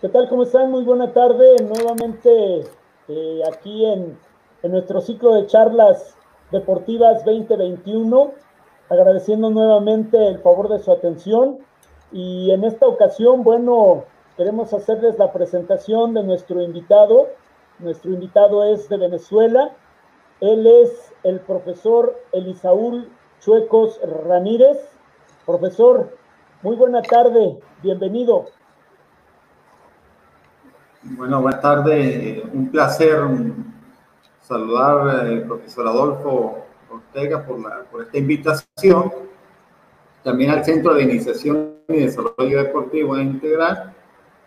¿Qué tal? ¿Cómo están? Muy buena tarde. Nuevamente eh, aquí en, en, nuestro ciclo de charlas deportivas 2021, agradeciendo nuevamente el favor de su atención. Y en esta ocasión, bueno, queremos hacerles la presentación de nuestro invitado. Nuestro invitado es de Venezuela. Él es el profesor Elisaúl Chuecos Ramírez. Profesor, muy buena tarde, bienvenido. Bueno, buenas tardes. Un placer saludar al profesor Adolfo Ortega por, la, por esta invitación. También al Centro de Iniciación y Desarrollo Deportivo Integral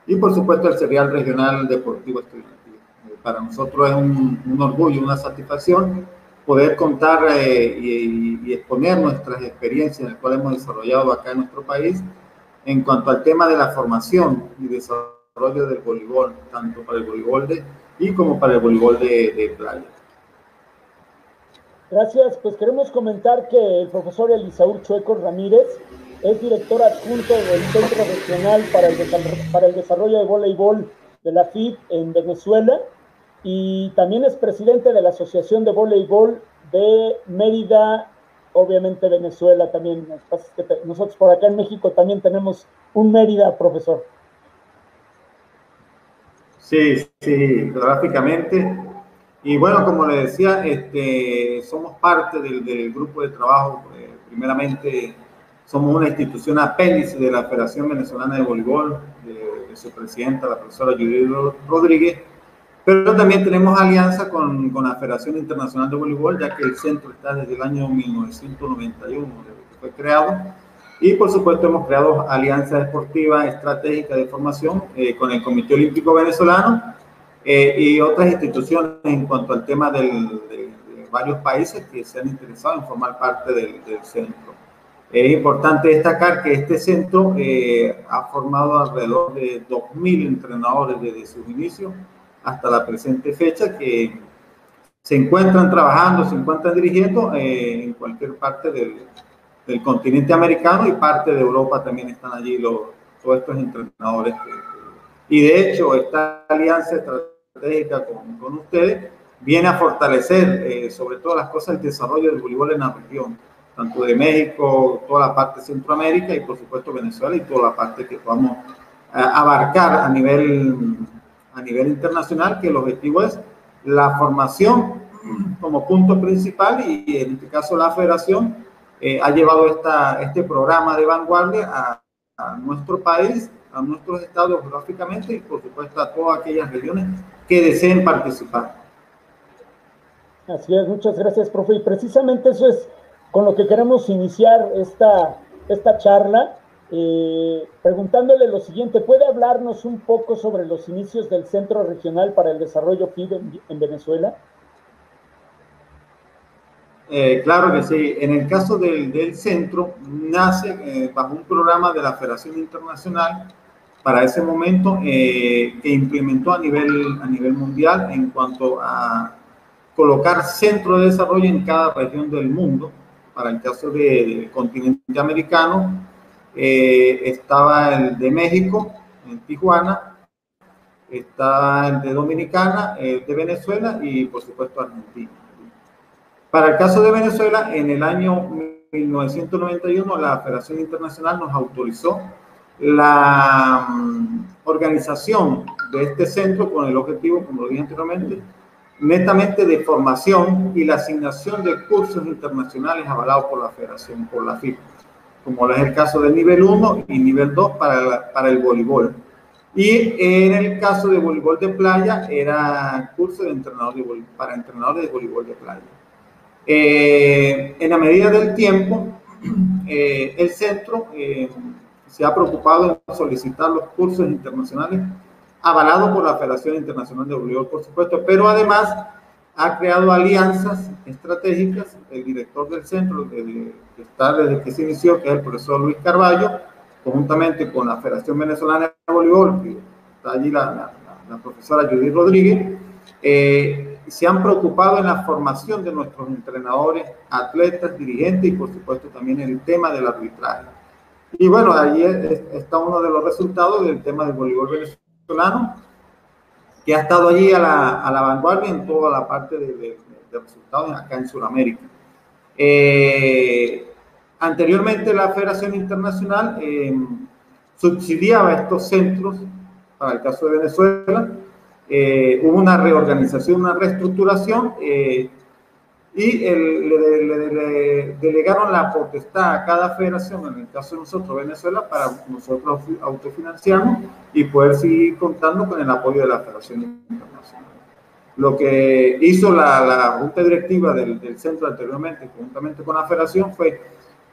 y por supuesto al Serial Regional Deportivo Estudiantil. Para nosotros es un, un orgullo, una satisfacción poder contar eh, y, y, exponer nuestras experiencias, las cuales hemos desarrollado acá en nuestro país, en cuanto al tema de la formación y desarrollo desarrollo del voleibol, tanto para el voleibol de, y como para el voleibol de, de playa. Gracias, pues queremos comentar que el profesor Elisaúl Chueco Ramírez es director adjunto del Centro Regional para el, para el Desarrollo de Voleibol de la FIB en Venezuela y también es presidente de la Asociación de Voleibol de Mérida, obviamente Venezuela también. Nosotros por acá en México también tenemos un Mérida, profesor. Sí, sí, gráficamente. Y bueno, como le decía, este, somos parte del, del grupo de trabajo. Eh, primeramente, somos una institución apéndice de la Federación Venezolana de Voleibol, de, de, su presidenta, la profesora Judith Rodríguez, pero también tenemos alianza con, con, la Federación Internacional de Voleibol, ya que el centro está desde el año 1991, desde que fue creado y por supuesto hemos creado alianzas deportivas estratégicas de formación eh, con el Comité Olímpico Venezolano eh, y otras instituciones en cuanto al tema del, de, de, varios países que se han interesado en formar parte del, del centro. Es importante destacar que este centro eh, ha formado alrededor de 2.000 entrenadores desde sus inicios hasta la presente fecha que se encuentran trabajando, se encuentran dirigiendo eh, en cualquier parte del, del continente americano y parte de Europa también están allí los, todos estos entrenadores. Y de hecho, esta alianza estratégica con, con ustedes viene a fortalecer, eh, sobre todas las cosas, el desarrollo del voleibol en la región, tanto de México, toda la parte de Centroamérica y por supuesto Venezuela y toda la parte que podamos eh, abarcar a nivel, a nivel internacional, que el objetivo es la formación como punto principal y en este caso la federación eh, ha llevado este programa de vanguardia a, nuestro país, a nuestros estados geográficamente y por supuesto a todas aquellas regiones que deseen participar. Así es, muchas gracias, profe. Y precisamente eso es con lo que queremos iniciar esta, charla, eh, preguntándole lo siguiente, ¿puede hablarnos un poco sobre los inicios del Centro Regional para el Desarrollo FID en, en Venezuela? Eh, claro que sí. En el caso del, del centro, nace eh, bajo un programa de la Federación Internacional para ese momento eh, que implementó a nivel, a nivel mundial en cuanto a colocar centro de desarrollo en cada región del mundo. Para el caso del continente americano, eh, estaba el de México, en Tijuana, está el de Dominicana, el de Venezuela y por supuesto Argentina. Para el caso de Venezuela, en el año 1991 la Federación Internacional nos autorizó la um, organización de este centro con el objetivo, como lo dije anteriormente, netamente de formación y la asignación de cursos internacionales avalados por la Federación, por la FIFA, como es el caso del nivel 1 y nivel 2 para, la, para el voleibol. Y en el caso de voleibol de playa, era curso de entrenador de para entrenadores de voleibol de playa. Eh, en la medida del tiempo, eh, el centro eh, se ha preocupado en solicitar los cursos internacionales avalados por la Federación Internacional de Voleibol, por supuesto, pero además ha creado alianzas estratégicas. El director del centro, que está desde que se inició, que es el profesor Luis Carballo, conjuntamente con la Federación Venezolana de Voleibol, que está allí la, la, la profesora Judith Rodríguez, eh, se han preocupado en la formación de nuestros entrenadores, atletas, dirigentes y por supuesto también en el tema del arbitraje. Y bueno, ahí está uno de los resultados del tema del voleibol venezolano que ha estado allí a la, a la vanguardia en toda la parte de resultados acá en Sudamérica. Eh, anteriormente la Federación Internacional eh, subsidiaba estos centros, para el caso de Venezuela, eh, hubo una reorganización, una reestructuración eh, y el, le, le, le, delegaron la potestad a cada federación, en el caso de nosotros, Venezuela, para nosotros autofinanciarnos y poder seguir contando con el apoyo de la Federación Internacional. Lo que hizo la, la Junta Directiva del, del, centro anteriormente, conjuntamente con la Federación, fue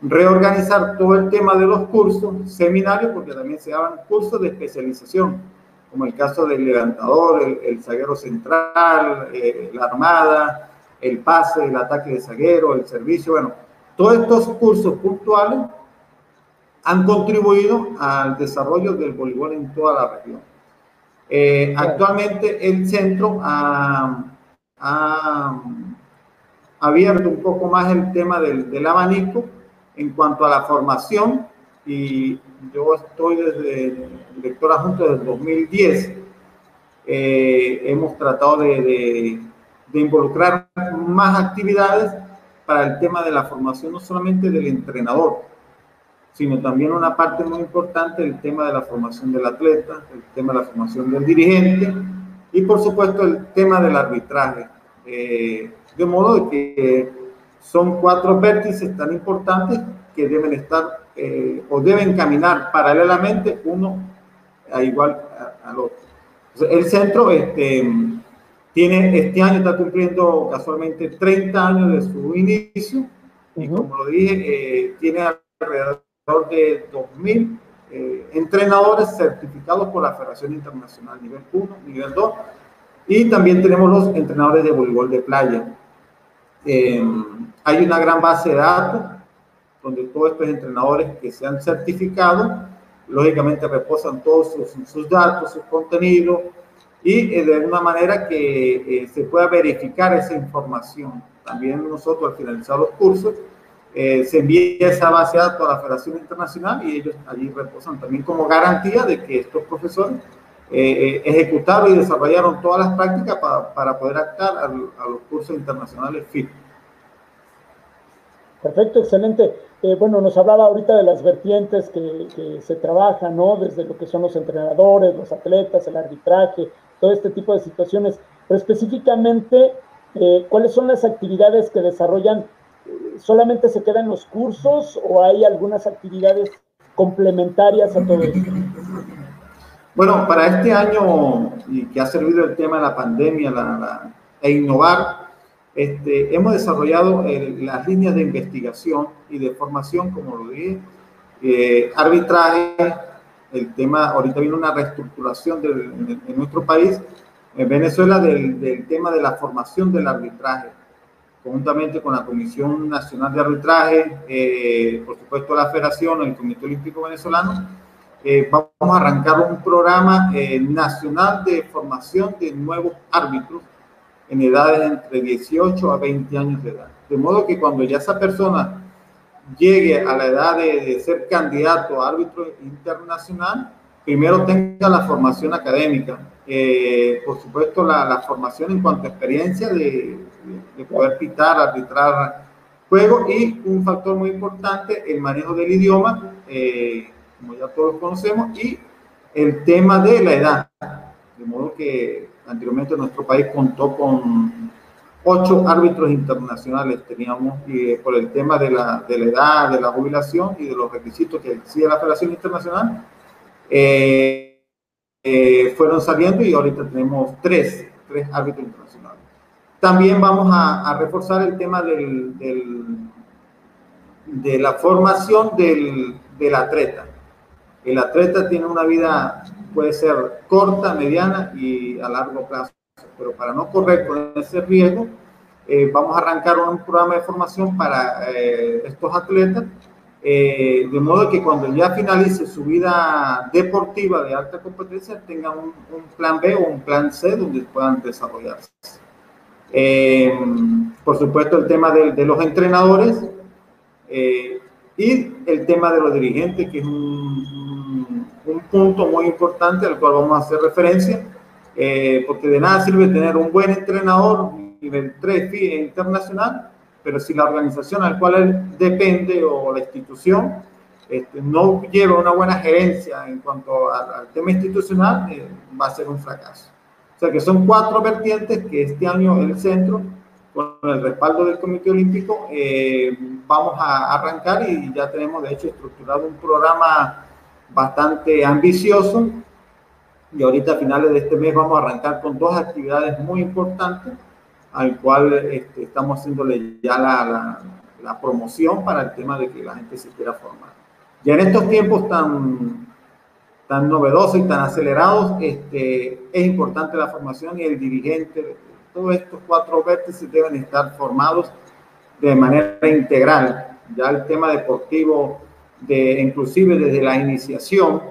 reorganizar todo el tema de los cursos, seminarios, porque también se daban cursos de especialización, como el caso del levantador, el, el zaguero central, eh, la armada, el pase, el ataque de zaguero, el servicio, bueno, todos estos cursos puntuales han contribuido al desarrollo del voleibol en toda la región. Eh, actualmente el centro ha, ha, abierto un poco más el tema del, del, abanico en cuanto a la formación y yo estoy desde director adjunto del 2010. Eh, hemos tratado de, de, de involucrar más actividades para el tema de la formación, no solamente del entrenador, sino también una parte muy importante el tema de la formación del atleta, el tema de la formación del dirigente y por supuesto el tema del arbitraje. Eh, de modo que son cuatro vértices tan importantes que deben estar eh, o deben caminar paralelamente uno a igual a, al otro. el centro este, tiene, este año está cumpliendo casualmente 30 años de su inicio y como lo dije, eh, tiene alrededor de 2.000 eh, entrenadores certificados por la Federación Internacional nivel 1, nivel 2, y también tenemos los entrenadores de voleibol de playa. Eh, hay una gran base de datos donde todos estos entrenadores que se han certificado, lógicamente reposan todos sus, sus datos, sus contenidos, y eh, de alguna manera que eh, se pueda verificar esa información. También nosotros al finalizar los cursos, eh, se envía esa base de datos a la Federación Internacional y ellos allí reposan también como garantía de que estos profesores eh, ejecutaron y desarrollaron todas las prácticas para, para poder actuar a, a, los cursos internacionales FIT. Perfecto, excelente. Eh, bueno, nos hablaba ahorita de las vertientes que, se trabajan, ¿no? Desde lo que son los entrenadores, los atletas, el arbitraje, todo este tipo de situaciones. Pero específicamente, eh, ¿cuáles son las actividades que desarrollan solamente se quedan los cursos o hay algunas actividades complementarias a todo esto? Bueno, para este año y que ha servido el tema de la pandemia la, la, e innovar, este, hemos desarrollado el, las líneas de investigación y de formación, como lo dije, eh, arbitraje, el tema, ahorita viene una reestructuración de, de, de nuestro país, en Venezuela, del, del tema de la formación del arbitraje conjuntamente con la Comisión Nacional de Arbitraje, eh, por supuesto la Federación, el Comité Olímpico Venezolano, eh, vamos a arrancar un programa eh, nacional de formación de nuevos árbitros en edades entre 18 a 20 años de edad. De modo que cuando ya esa persona llegue a la edad de, de ser candidato a árbitro internacional, primero tenga la formación académica, eh, por supuesto la, la, formación en cuanto a experiencia de, de poder pitar, arbitrar juego y un factor muy importante, el manejo del idioma, eh, como ya todos conocemos, y el tema de la edad. De modo que anteriormente nuestro país contó con ocho árbitros internacionales, teníamos y, por el tema de la, de la, edad, de la jubilación y de los requisitos que exige la Federación Internacional, eh, eh, fueron saliendo y ahorita tenemos tres, tres árbitros internacionales. También vamos a, a reforzar el tema del, del, de la formación del, del, atleta. El atleta tiene una vida, puede ser corta, mediana y a largo plazo, pero para no correr con ese riesgo, eh, vamos a arrancar un programa de formación para eh, estos atletas, eh, de modo que cuando ya finalice su vida deportiva de alta competencia, tengan un, un plan B o un plan C donde puedan desarrollarse. Eh, por supuesto, el tema de, de los entrenadores eh, y el tema de los dirigentes, que es un, punto muy importante al cual vamos a hacer referencia, eh, porque de nada sirve tener un buen entrenador nivel 3 internacional, pero si la organización al cual él depende o la institución este, no lleva una buena gerencia en cuanto al, tema institucional, eh, va a ser un fracaso. O sea que son cuatro vertientes que este año el centro, con el respaldo del Comité Olímpico, eh, vamos a arrancar y ya tenemos de hecho estructurado un programa bastante ambicioso y ahorita a finales de este mes vamos a arrancar con dos actividades muy importantes al cual este, estamos haciéndole ya la, la, promoción para el tema de que la gente se quiera formar. Ya en estos tiempos tan, tan novedosos y tan acelerados, este, es importante la formación y el dirigente, todos estos cuatro vértices deben estar formados de manera integral. Ya el tema deportivo, de, inclusive desde la iniciación,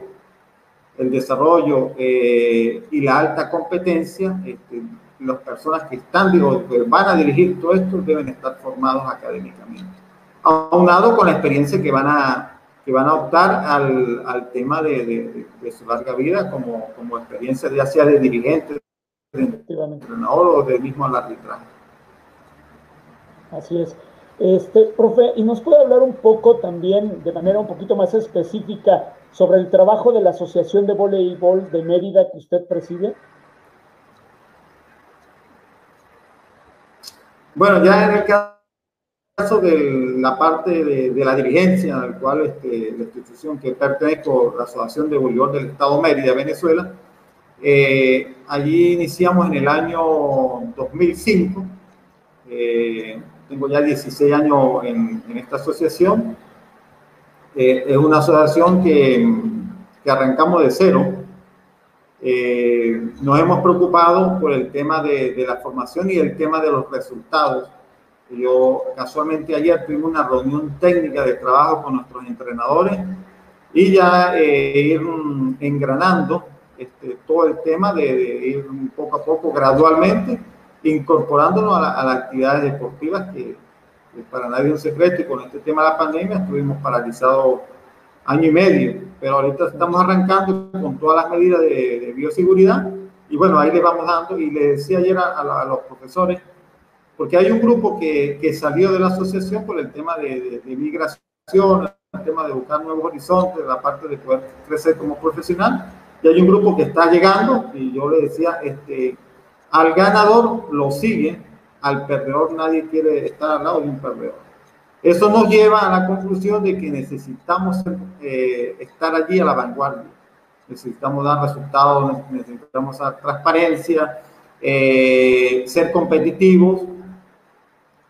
el desarrollo eh, y la alta competencia, este, las personas que están, digo, que van a dirigir todo esto deben estar formados académicamente. Aunado con la experiencia que van a, que van a optar al, al tema de, de, su larga vida como, como experiencia, ya sea de dirigente, de entrenador o de mismo al arbitraje. Así es. Este, profe, ¿y nos puede hablar un poco también, de manera un poquito más específica, sobre el trabajo de la Asociación de Voleibol de Mérida que usted preside? Bueno, ya en el caso de la parte de, la dirigencia, al cual este, la institución que pertenezco, la Asociación de Bolívar del Estado Mérida, Venezuela, eh, allí iniciamos en el año 2005. Eh, tengo ya 16 años en, esta asociación. Eh, es una asociación que, que arrancamos de cero eh, nos hemos preocupado por el tema de, de, la formación y el tema de los resultados. Yo casualmente ayer tuvimos una reunión técnica de trabajo con nuestros entrenadores y ya eh, ir engranando este, todo el tema de, ir poco a poco, gradualmente, incorporándonos a, las actividades deportivas que, para nadie es un secreto. Y con este tema de la pandemia estuvimos paralizados año y medio, pero ahorita estamos arrancando con todas las medidas de, bioseguridad. Y bueno, ahí le vamos dando. Y le decía ayer a, los profesores, porque hay un grupo que, que, salió de la asociación por el tema de, de, migración, el tema de buscar nuevos horizontes, la parte de poder crecer como profesional, y hay un grupo que está llegando y yo le decía, este, al ganador lo sigue, al perdedor nadie quiere estar al lado de un perdedor. Eso nos lleva a la conclusión de que necesitamos eh, estar allí a la vanguardia. Necesitamos dar resultados, necesitamos dar transparencia, eh, ser competitivos,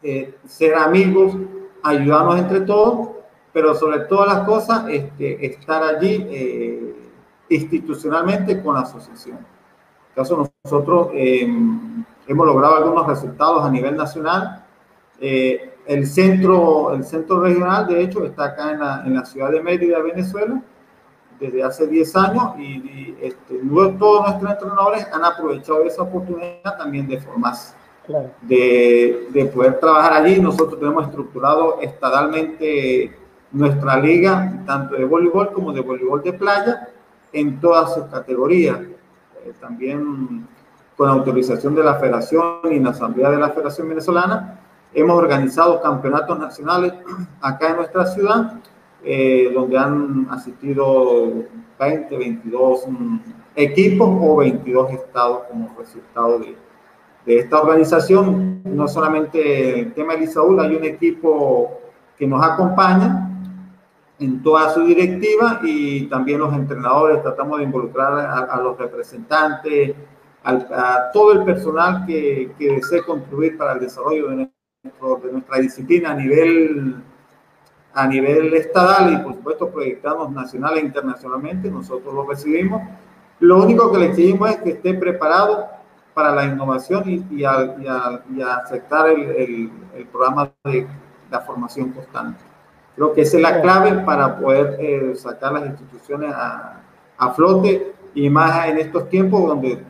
eh, ser amigos, ayudarnos entre todos, pero sobre todas las cosas, este, estar allí institucionalmente con la asociación. En caso nosotros hemos logrado algunos resultados a nivel nacional. Eh, el centro, el centro regional, de hecho, está acá en la, en la ciudad de Mérida, Venezuela, desde hace 10 años y, este, todos nuestros entrenadores han aprovechado esa oportunidad también de formarse, de, de, poder trabajar allí. Nosotros tenemos estructurado estadalmente nuestra liga, tanto de voleibol como de voleibol de playa, en todas sus categorías. Eh, también con autorización de la federación y la asamblea de la Federación Venezolana, Hemos organizado campeonatos nacionales acá en nuestra ciudad, eh, donde han asistido 20, 22 mm, equipos o 22 estados como resultado de, de esta organización. No solamente el tema de Isaúl, hay un equipo que nos acompaña en toda su directiva y también los entrenadores, tratamos de involucrar a, los representantes, a todo el personal que, que desee contribuir para el desarrollo de de nuestra disciplina a nivel, a nivel estatal y por supuesto proyectamos nacional e internacionalmente, nosotros lo recibimos. Lo único que le exigimos es que esté preparado para la innovación y, y, a, y, aceptar el, el, programa de la formación constante. Creo que esa es la clave para poder eh, sacar las instituciones a, a flote y más en estos tiempos donde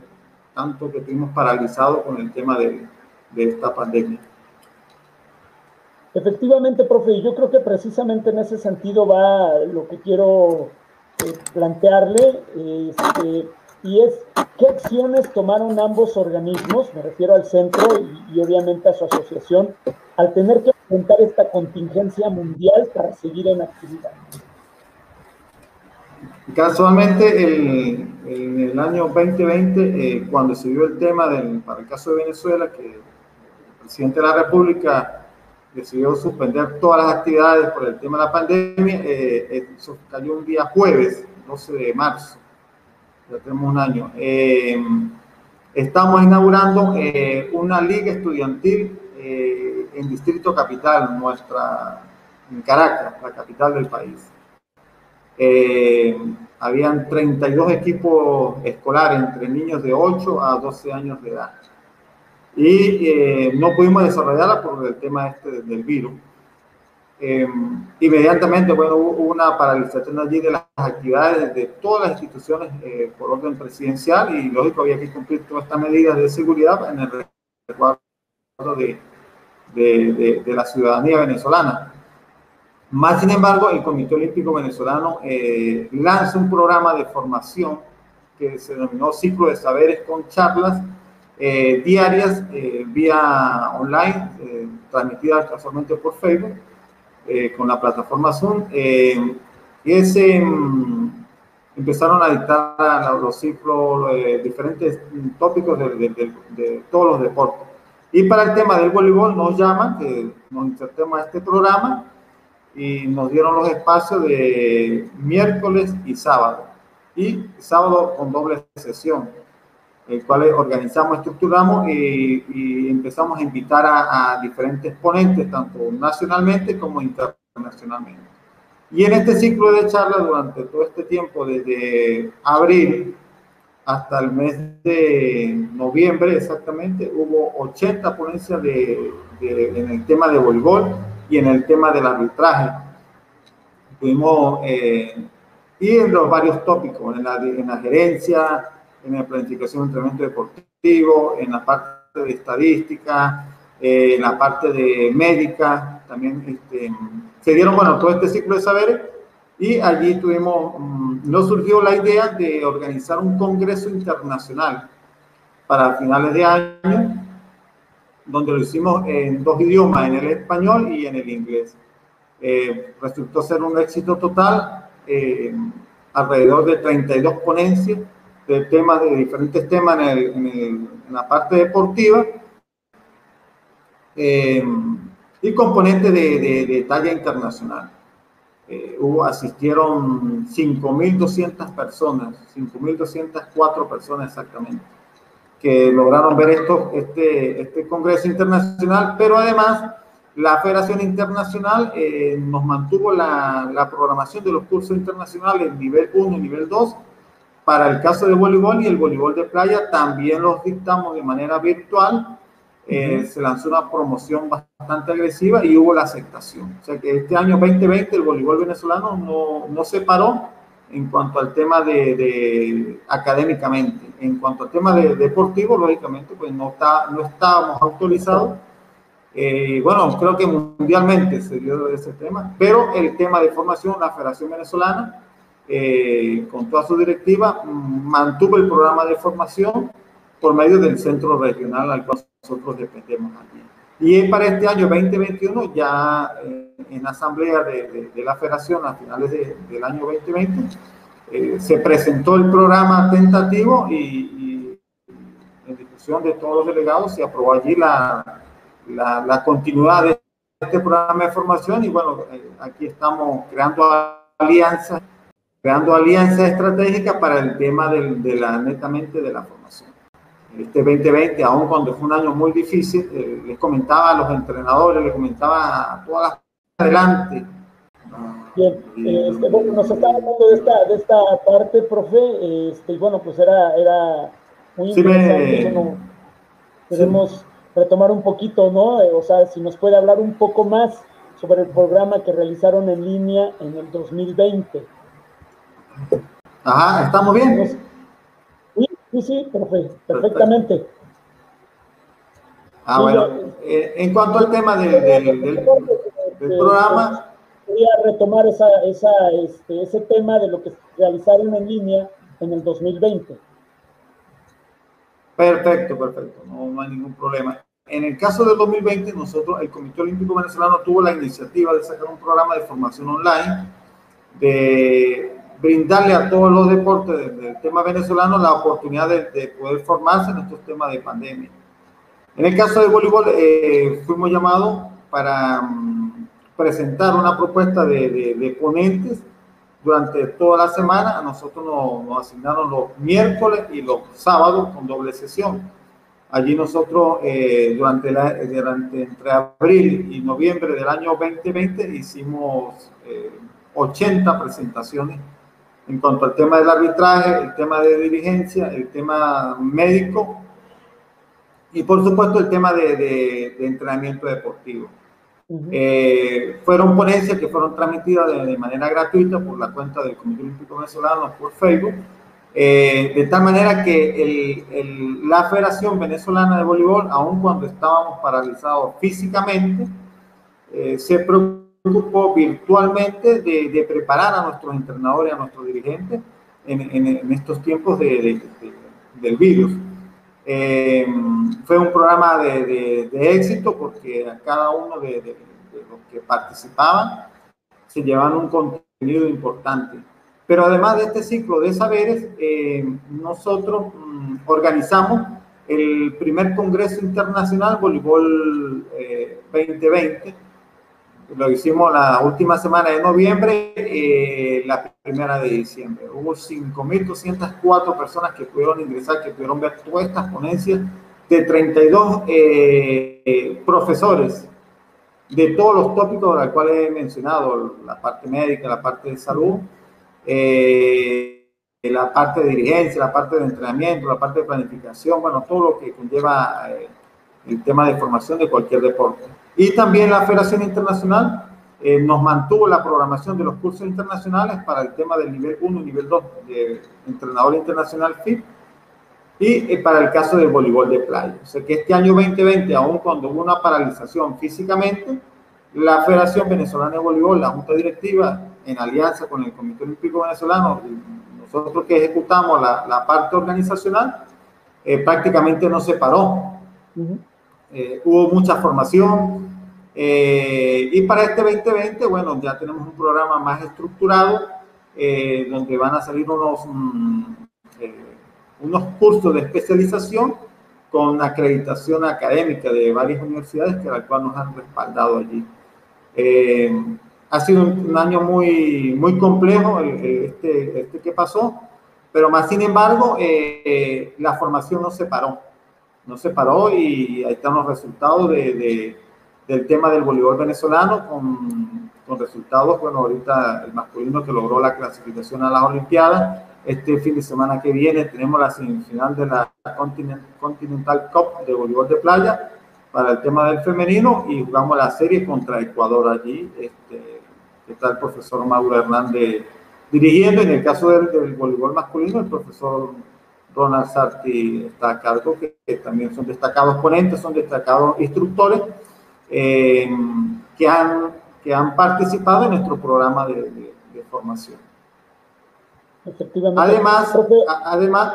tanto que estuvimos paralizados con el tema de, esta pandemia. Efectivamente, profe, yo creo que precisamente en ese sentido va lo que quiero plantearle, este, y es qué acciones tomaron ambos organismos, me refiero al centro y, obviamente a su asociación, al tener que enfrentar esta contingencia mundial para seguir en actividad. Casualmente, en el año 2020, eh, cuando se dio el tema del, para el caso de Venezuela, que el presidente de la República decidió suspender todas las actividades por el tema de la pandemia, eh, eso cayó un día jueves, 12 de marzo, ya tenemos un año. Eh, estamos inaugurando una liga estudiantil en Distrito Capital, nuestra, en Caracas, la capital del país. Eh, habían 32 equipos escolares entre niños de 8 a 12 años de edad. Y eh, no pudimos desarrollarla por el tema este del virus. Eh, inmediatamente, bueno, hubo una paralización allí de las actividades de todas las instituciones por orden presidencial y lógico había que cumplir todas estas medidas de seguridad en el resguardo de, de, de la ciudadanía venezolana. Más sin embargo, el Comité Olímpico Venezolano eh, lanza un programa de formación que se denominó Ciclo de Saberes con charlas eh, diarias eh, vía online, transmitidas casualmente por Facebook, con la plataforma Zoom. y ese mm, empezaron a dictar los ciclos, diferentes tópicos de, de, todos los deportes. Y para el tema del voleibol nos llaman, que nos insertemos a este programa y nos dieron los espacios de miércoles y sábado. Y sábado con doble sesión, el cual organizamos, estructuramos y, empezamos a invitar a, diferentes ponentes, tanto nacionalmente como internacionalmente. Y en este ciclo de charlas, durante todo este tiempo, desde abril hasta el mes de noviembre exactamente, hubo 80 ponencias de, en el tema de voleibol y en el tema del arbitraje. Tuvimos, eh, y en los varios tópicos, en la, en la gerencia, en la planificación de entrenamiento deportivo, en la parte de estadística, eh, en la parte de médica, también este, se dieron, bueno, todo este ciclo de saberes y allí tuvimos, mm, nos surgió la idea de organizar un congreso internacional para finales de año donde lo hicimos en dos idiomas, en el español y en el inglés. Eh, resultó ser un éxito total, eh, alrededor de 32 ponencias de temas, de diferentes temas en, la parte deportiva eh, y componentes de, de, talla internacional. hubo, asistieron 5.200 personas, 5.204 personas exactamente que lograron ver esto, este, este Congreso Internacional, pero además la Federación Internacional eh, nos mantuvo la, la, programación de los cursos internacionales nivel 1 y nivel 2. Para el caso de voleibol y el voleibol de playa también los dictamos de manera virtual. Eh, se lanzó una promoción bastante agresiva y hubo la aceptación. O sea que este año 2020 el voleibol venezolano no, no se paró en cuanto al tema de, académicamente. En cuanto al tema de, deportivo, lógicamente, pues no, está, no estábamos autorizados. Eh, bueno, creo que mundialmente se dio ese tema, pero el tema de formación, la Federación Venezolana, eh, con toda su directiva, mantuvo el programa de formación por medio del centro regional al cual nosotros dependemos aquí. Y para este año 2021, ya en asamblea de, de, la federación a finales del año 2020, eh, se presentó el programa tentativo y, y, en discusión de todos los delegados se aprobó allí la, la, la continuidad de este programa de formación y bueno, eh, aquí estamos creando alianzas, creando alianzas estratégicas para el tema del, de la, netamente de la formación este 2020, aún cuando fue un año muy difícil, eh, les comentaba a los entrenadores, les comentaba a todas las adelante. Bien, este, bueno, nos está hablando de esta, de esta parte, profe, este, y bueno, pues era, era muy interesante. queremos retomar un poquito, ¿no? Eh, o sea, si nos puede hablar un poco más sobre el programa que realizaron en línea en el 2020. Ajá, ¿estamos bien? Sí, sí, perfectamente. Ah, bueno, eh, en cuanto al tema del, del, programa, gustaría retomar esa, esa, este, ese tema de lo que realizaron en línea en el 2020. Perfecto, perfecto, no, hay ningún problema. En el caso del 2020, nosotros, el Comité Olímpico Venezolano tuvo la iniciativa de sacar un programa de formación online, de brindarle a todos los deportes del, tema venezolano la oportunidad de, poder formarse en estos temas de pandemia. En el caso del voleibol, eh, fuimos llamados para mm, presentar una propuesta de, de, ponentes durante toda la semana. A nosotros nos, asignaron los miércoles y los sábados con doble sesión. Allí nosotros, eh, durante, la, durante entre abril y noviembre del año 2020, hicimos 80 eh, presentaciones en cuanto al tema del arbitraje, el tema de dirigencia, el tema médico y por supuesto el tema de, de entrenamiento deportivo. Eh, fueron ponencias que fueron transmitidas de, manera gratuita por la cuenta del Comité Olímpico Venezolano por Facebook, eh, de tal manera que el, la Federación Venezolana de Voleibol, aun cuando estábamos paralizados físicamente, eh, se preocupó virtualmente de, preparar a nuestros entrenadores, a nuestros dirigentes en, en, estos tiempos de, del virus. Eh, fue un programa de, éxito porque a cada uno de, los que participaban se llevaban un contenido importante. Pero además de este ciclo de saberes, eh, nosotros mm, organizamos el primer Congreso Internacional Voleibol 2020 eh, lo hicimos la última semana de noviembre, eh, la primera de diciembre. Hubo 5.204 personas que pudieron ingresar, que pudieron ver todas estas ponencias de 32 eh, profesores de todos los tópicos de los cuales he mencionado, la parte médica, la parte de salud, eh, la parte de dirigencia, la parte de entrenamiento, la parte de planificación, bueno, todo lo que conlleva el tema de formación de cualquier deporte. Y también la Federación Internacional eh, nos mantuvo la programación de los cursos internacionales para el tema del nivel 1 y nivel 2 de entrenador internacional FIP y eh, para el caso del voleibol de playa. O sea que este año 2020, aún cuando hubo una paralización físicamente, la Federación Venezolana de Voleibol, la Junta Directiva, en alianza con el Comité Olímpico Venezolano, nosotros que ejecutamos la, la parte organizacional, eh, prácticamente no se paró. hubo mucha formación, eh, y para este 2020, bueno, ya tenemos un programa más estructurado, eh, donde van a salir unos, mm, eh, unos cursos de especialización con acreditación académica de varias universidades que al cual nos han respaldado allí. ha sido un, año muy, muy complejo este, este que pasó, pero más sin embargo, la formación no se paró, no se paró y ahí están los resultados de del tema del voleibol venezolano con, con, resultados, bueno, ahorita el masculino que logró la clasificación a las Olimpiadas. Este fin de semana que viene tenemos la semifinal de la Continental Cup de voleibol de playa para el tema del femenino y jugamos la serie contra Ecuador allí. Este, está el profesor Mauro Hernández dirigiendo. En el caso del, del voleibol masculino, el profesor Ronald Sarti está a cargo, que, que también son destacados ponentes, son destacados instructores eh, que, han, que han participado en nuestro programa de, formación. Además, además,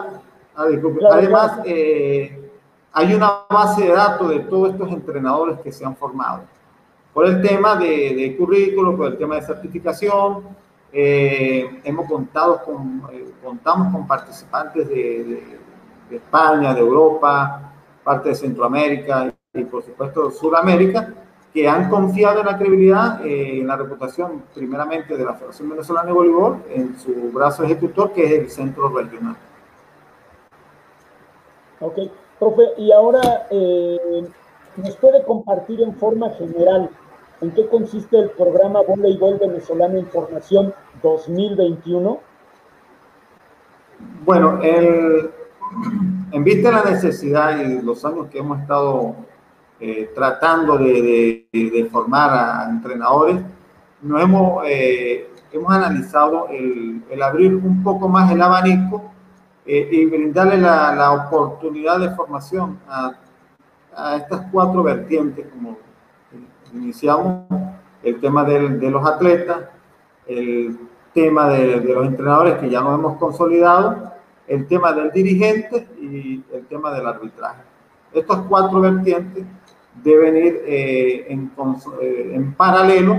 ah, además eh, hay una base de datos de todos estos entrenadores que se han formado. Por el tema de, de currículo, por el tema de certificación, eh, hemos contado con, contamos con participantes de, de, España, de Europa, parte de Centroamérica y por supuesto Sudamérica, que han confiado en la credibilidad, eh, en la reputación primeramente de la Federación Venezolana de Voleibol, en su brazo ejecutor, que es el centro regional. Ok, profe, y ahora eh, nos puede compartir en forma general en qué consiste el programa Voleibol Venezolano Información 2021. Bueno, el, en vista de la necesidad y los años que hemos estado eh, tratando de, de, formar a entrenadores, nos hemos, eh, hemos analizado el, el, abrir un poco más el abanico eh, y brindarle la, la, oportunidad de formación a, a, estas cuatro vertientes, como iniciamos, el tema de, de los atletas, el tema de, de, los entrenadores que ya nos hemos consolidado, el tema del dirigente y el tema del arbitraje. Estos cuatro vertientes deben ir eh, en, eh, en, paralelo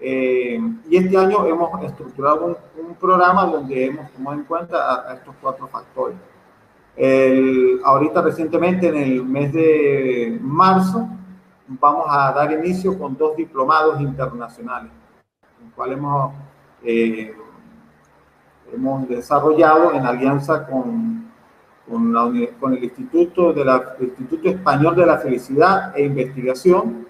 eh, y este año hemos estructurado un, un, programa donde hemos tomado en cuenta a, a estos cuatro factores. El, ahorita recientemente en el mes de marzo vamos a dar inicio con dos diplomados internacionales, el cual hemos, eh, hemos desarrollado en alianza con, con, la, con el Instituto, de la, el Instituto Español de la Felicidad e Investigación,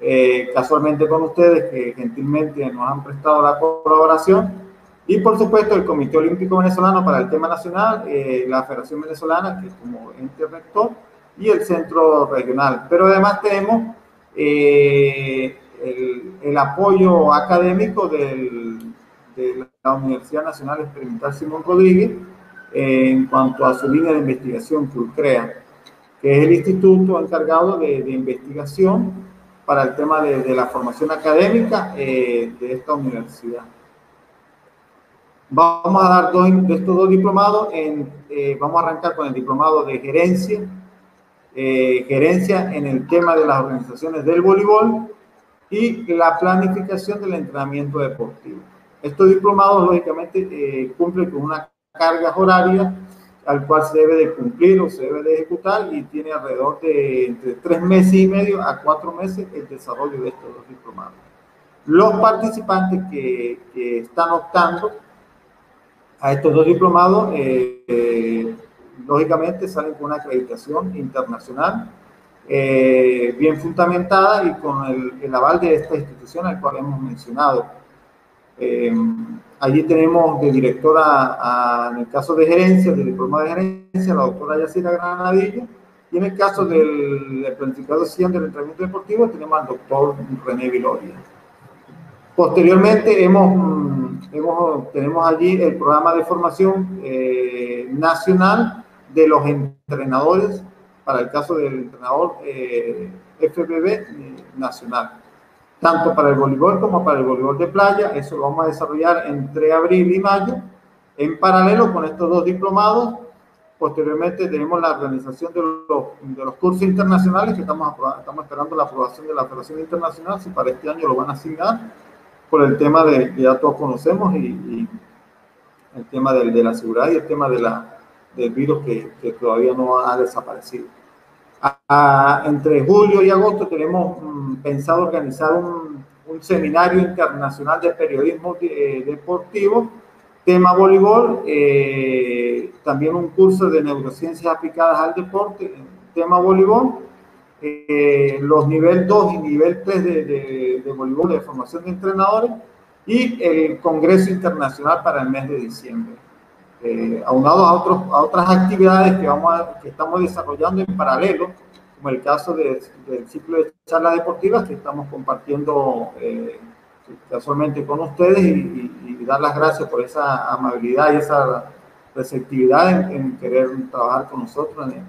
eh, casualmente con ustedes que gentilmente nos han prestado la colaboración, y por supuesto el Comité Olímpico Venezolano para el tema nacional, eh, la Federación Venezolana, que como ente rector, y el centro regional. Pero además tenemos eh, el, el, apoyo académico del, de la Universidad Nacional Experimental Simón Rodríguez en cuanto a su línea de investigación CRUCREA, que es el instituto encargado de, investigación para el tema de, la formación académica eh, de esta universidad. Vamos a dar dos de estos dos diplomados, en, eh, vamos a arrancar con el diplomado de gerencia, eh, gerencia en el tema de las organizaciones del voleibol y la planificación del entrenamiento deportivo. Estos diplomados, lógicamente, cumplen con una carga horaria al cual se debe de cumplir o se debe de ejecutar y tiene alrededor de entre tres meses y medio a cuatro meses el desarrollo de estos dos diplomados. Los participantes que, que están optando a estos dos diplomados, eh, eh, lógicamente salen con una acreditación internacional eh, bien fundamentada y con el, el, aval de esta institución al cual hemos mencionado. Allí tenemos de directora, a, en el caso de gerencia, de diploma de gerencia, la doctora Yacira Granadillo, y en el caso del, del planificador del entrenamiento deportivo tenemos al doctor René Viloria. Posteriormente hemos, hemos, tenemos allí el programa de formación eh, nacional de los entrenadores, para el caso del entrenador eh, FBB eh, nacional, tanto para el voleibol como para el voleibol de playa. Eso lo vamos a desarrollar entre abril y mayo. En paralelo con estos dos diplomados, posteriormente tenemos la organización de los, de los cursos internacionales que estamos, estamos esperando la aprobación de la Federación Internacional, si para este año lo van a asignar por el tema de que ya todos conocemos y, y el tema de, de, la seguridad y el tema de la, del virus que, que todavía no ha desaparecido. A, a, entre julio y agosto tenemos um, pensado organizar un, seminario internacional de periodismo eh, deportivo, tema voleibol, eh, también un curso de neurociencias aplicadas al deporte, tema voleibol, eh, los nivel 2 y nivel 3 de, de, de, voleibol de formación de entrenadores y el Congreso Internacional para el mes de diciembre. Eh, a, otros, a otras actividades que, vamos a, que estamos desarrollando en paralelo, como el caso de, del ciclo de charlas deportivas que estamos compartiendo eh, casualmente con ustedes y, y, y, dar las gracias por esa amabilidad y esa receptividad en, en querer trabajar con nosotros en,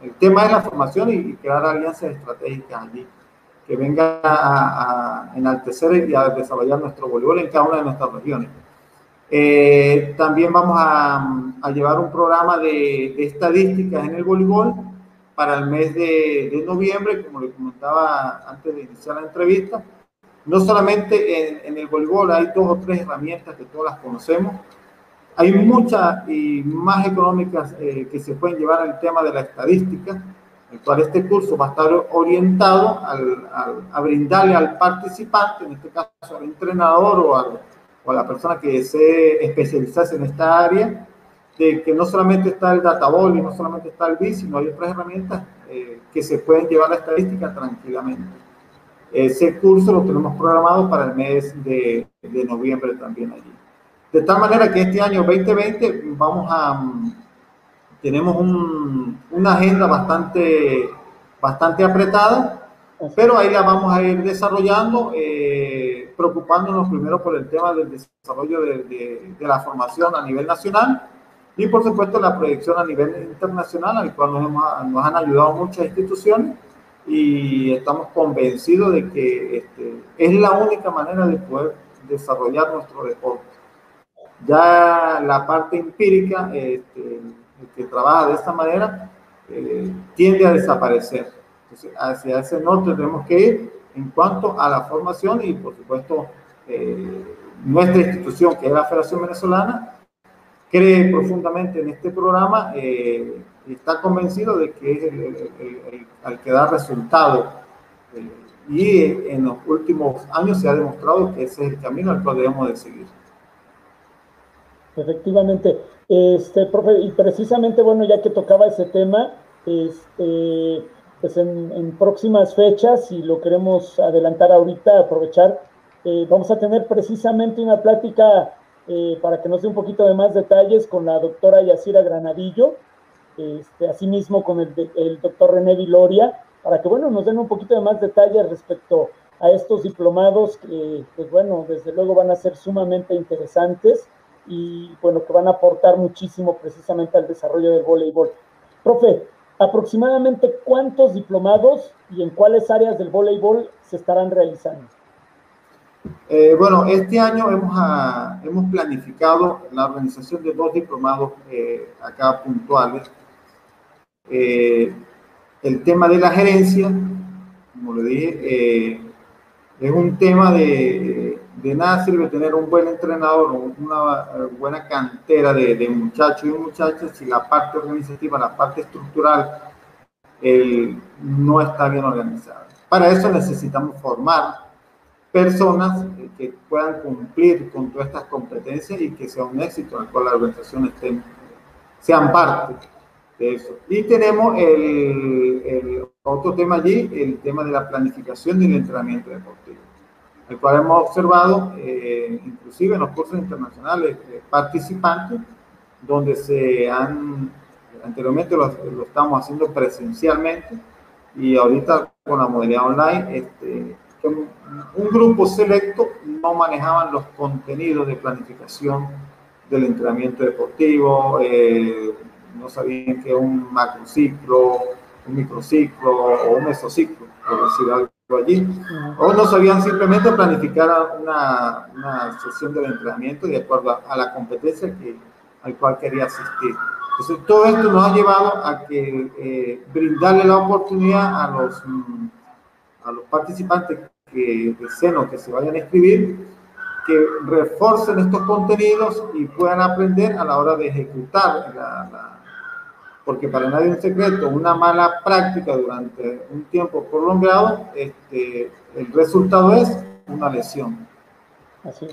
el tema es la formación y crear alianzas estratégicas allí, que venga a, a enaltecer y a desarrollar nuestro voleibol en cada una de nuestras regiones. Eh, también vamos a, a, llevar un programa de, de, estadísticas en el voleibol para el mes de, de, noviembre, como le comentaba antes de iniciar la entrevista. No solamente en, en el voleibol hay dos o tres herramientas que todas las conocemos, hay muchas y más económicas eh, que se pueden llevar al tema de la estadística, el cual este curso va a estar orientado al, al, a brindarle al participante, en este caso al entrenador o, al, o, a la persona que desee especializarse en esta área, de que no solamente está el databall y no solamente está el BIS, sino hay otras herramientas eh, que se pueden llevar la estadística tranquilamente. Ese curso lo tenemos programado para el mes de, de noviembre también allí. De tal manera que este año 2020 vamos a, tenemos un, una agenda bastante, bastante apretada, pero ahí la vamos a ir desarrollando, eh, preocupándonos primero por el tema del desarrollo de, de, de, la formación a nivel nacional y por supuesto la proyección a nivel internacional, al cual nos, hemos, nos han ayudado muchas instituciones y estamos convencidos de que este, es la única manera de poder desarrollar nuestro deporte. Ya la parte empírica, este, que trabaja de esta manera, eh, tiende a desaparecer. Entonces, hacia ese norte tenemos que ir en cuanto a la formación y, por supuesto, eh, nuestra institución, que es la Federación Venezolana, cree profundamente en este programa eh, y está convencido de que es el, que da resultado. Eh, y en los últimos años se ha demostrado que ese es el camino al cual debemos de seguir. Efectivamente. Este, profe, y precisamente, bueno, ya que tocaba ese tema, este, pues en, próximas fechas, y lo queremos adelantar ahorita, aprovechar, eh, vamos a tener precisamente una plática eh, para que nos dé un poquito de más detalles con la doctora Yacira Granadillo, este, asimismo con el, el doctor René Viloria, para que, bueno, nos den un poquito de más detalles respecto a estos diplomados que, pues bueno, desde luego van a ser sumamente interesantes y, bueno, que van a aportar muchísimo precisamente al desarrollo del voleibol. Profe, aproximadamente cuántos diplomados y en cuáles áreas del voleibol se estarán realizando. Eh, bueno, este año hemos, ah, hemos planificado la organización de dos diplomados eh, acá puntuales. Eh, el tema de la gerencia, como le dije, es un tema de, de, nada sirve tener un buen entrenador, una buena cantera de, de muchachos y muchachas si la parte organizativa, la parte estructural no está bien organizada. Para eso necesitamos formar personas que puedan cumplir con todas estas competencias y que sea un éxito en el cual la organización esté, sean parte de eso. Y tenemos el, otro tema allí, el tema de la planificación del entrenamiento deportivo, el cual hemos observado, eh, inclusive en los cursos internacionales, eh, participantes, donde se han, anteriormente lo, lo, estamos haciendo presencialmente y ahorita con la modalidad online, este, un grupo selecto no manejaban los contenidos de planificación del entrenamiento deportivo, eh, no sabían que un macrociclo, un microciclo o un mesociclo, por decir algo allí, o no sabían simplemente planificar una, una sesión de entrenamiento de acuerdo a, la competencia que, al cual quería asistir. Entonces, todo esto nos ha llevado a que eh, brindarle la oportunidad a los, mm, a los participantes que deseen o que se vayan a escribir, que reforcen estos contenidos y puedan aprender a la hora de ejecutar la, porque para nadie es un secreto, una mala práctica durante un tiempo prolongado, este, el resultado es una lesión.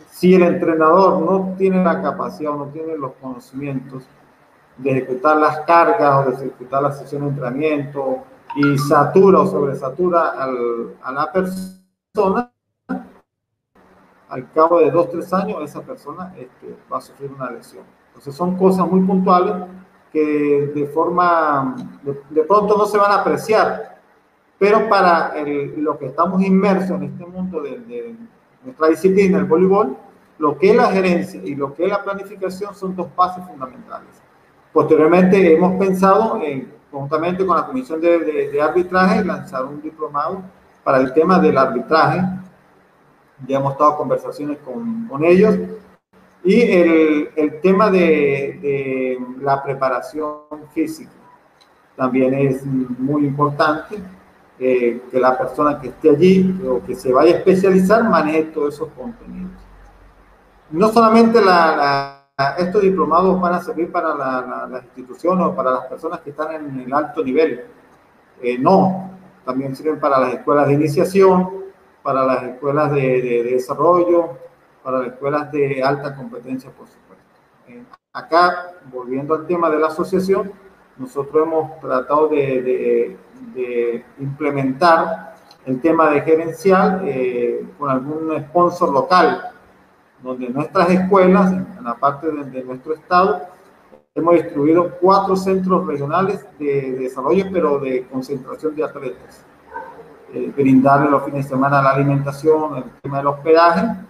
Si el entrenador no tiene la capacidad o no tiene los conocimientos de ejecutar las cargas o de ejecutar la sesión de entrenamiento y satura o sobresatura al, a la persona, al cabo de dos, tres años, esa persona este, va a sufrir una lesión. Entonces son cosas muy puntuales que de forma, de, pronto no se van a apreciar, pero para lo que estamos inmersos en este mundo de, nuestra disciplina, el voleibol, lo que es la gerencia y lo que es la planificación son dos pasos fundamentales. Posteriormente hemos pensado, en, conjuntamente con la Comisión de, de Arbitraje, lanzar un diplomado para el tema del arbitraje. Ya hemos estado conversaciones con, con ellos. Y el, el tema de, de, la preparación física también es muy importante. Eh, que la persona que esté allí o que se vaya a especializar maneje todos esos contenidos. No solamente la, estos diplomados van a servir para las instituciones o para las personas que están en el alto nivel. Eh, no, también sirven para las escuelas de iniciación, para las escuelas de, desarrollo, para las escuelas de alta competencia, por supuesto. acá, volviendo al tema de la asociación, nosotros hemos tratado de, implementar el tema de gerencial eh, con algún sponsor local, donde nuestras escuelas, en la parte de nuestro estado, Hemos distribuido cuatro centros regionales de, desarrollo, pero de concentración de atletas. Eh, brindarle los fines de semana la alimentación, el tema del hospedaje,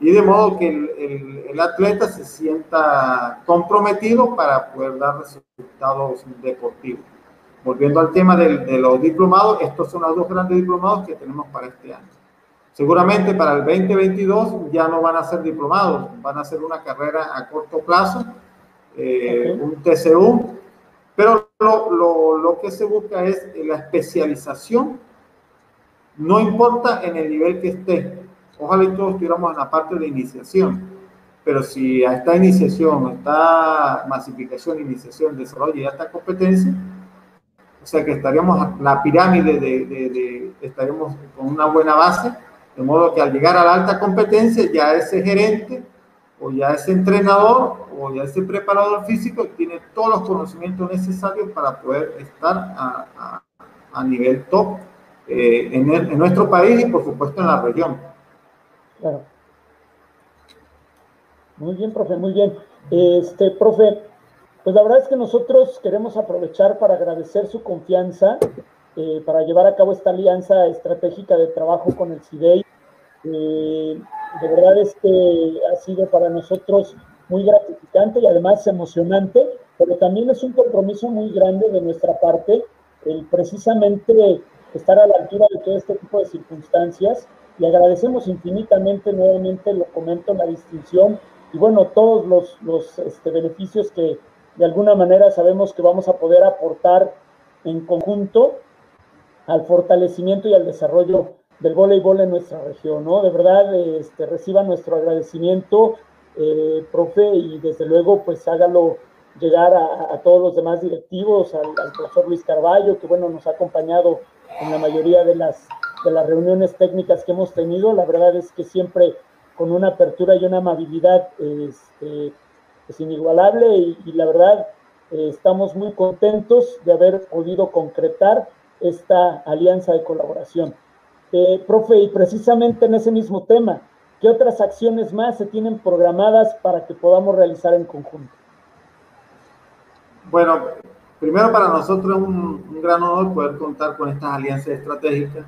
y de modo que el, el, atleta se sienta comprometido para poder dar resultados deportivos. volviendo al tema de, de los diplomados, estos son los dos grandes diplomados que tenemos para este año. Seguramente para el 2022 ya no van a ser diplomados, van a ser una carrera a corto plazo, eh, un TCU, pero lo, lo, lo, que se busca es la especialización, no importa en el nivel que esté. Ojalá y todos estuviéramos en la parte de iniciación, pero si a esta iniciación, esta masificación, iniciación, desarrollo y alta competencia, o sea que estaríamos, la pirámide de, de, de estaríamos con una buena base de modo que al llegar a la alta competencia, ya ese gerente o ya ese entrenador o ya ese preparador físico tiene todos los conocimientos necesarios para poder estar a, a, a nivel top eh, en, el, en, nuestro país y por supuesto en la región. Claro. Muy bien, profe, muy bien. Este, profe, pues la verdad es que nosotros queremos aprovechar para agradecer su confianza eh, para llevar a cabo esta alianza estratégica de trabajo con el CIDEI. Eh, de verdad es que ha sido para nosotros muy gratificante y además emocionante, pero también es un compromiso muy grande de nuestra parte el precisamente estar a la altura de todo este tipo de circunstancias y agradecemos infinitamente nuevamente, lo comento, la distinción y bueno, todos los, los este, beneficios que de alguna manera sabemos que vamos a poder aportar en conjunto al fortalecimiento y al desarrollo del voleibol en nuestra región, ¿no? De verdad, este, reciba nuestro agradecimiento, eh, profe, y desde luego, pues hágalo llegar a, todos los demás directivos, al, profesor Luis Carballo, que bueno, nos ha acompañado en la mayoría de las, de las reuniones técnicas que hemos tenido. La verdad es que siempre con una apertura y una amabilidad este, es inigualable y, y la verdad eh, estamos muy contentos de haber podido concretar esta alianza de colaboración. Eh, profe, y precisamente en ese mismo tema, ¿qué otras acciones más se tienen programadas para que podamos realizar en conjunto? Bueno, primero para nosotros es un, un gran honor poder contar con estas alianzas estratégicas.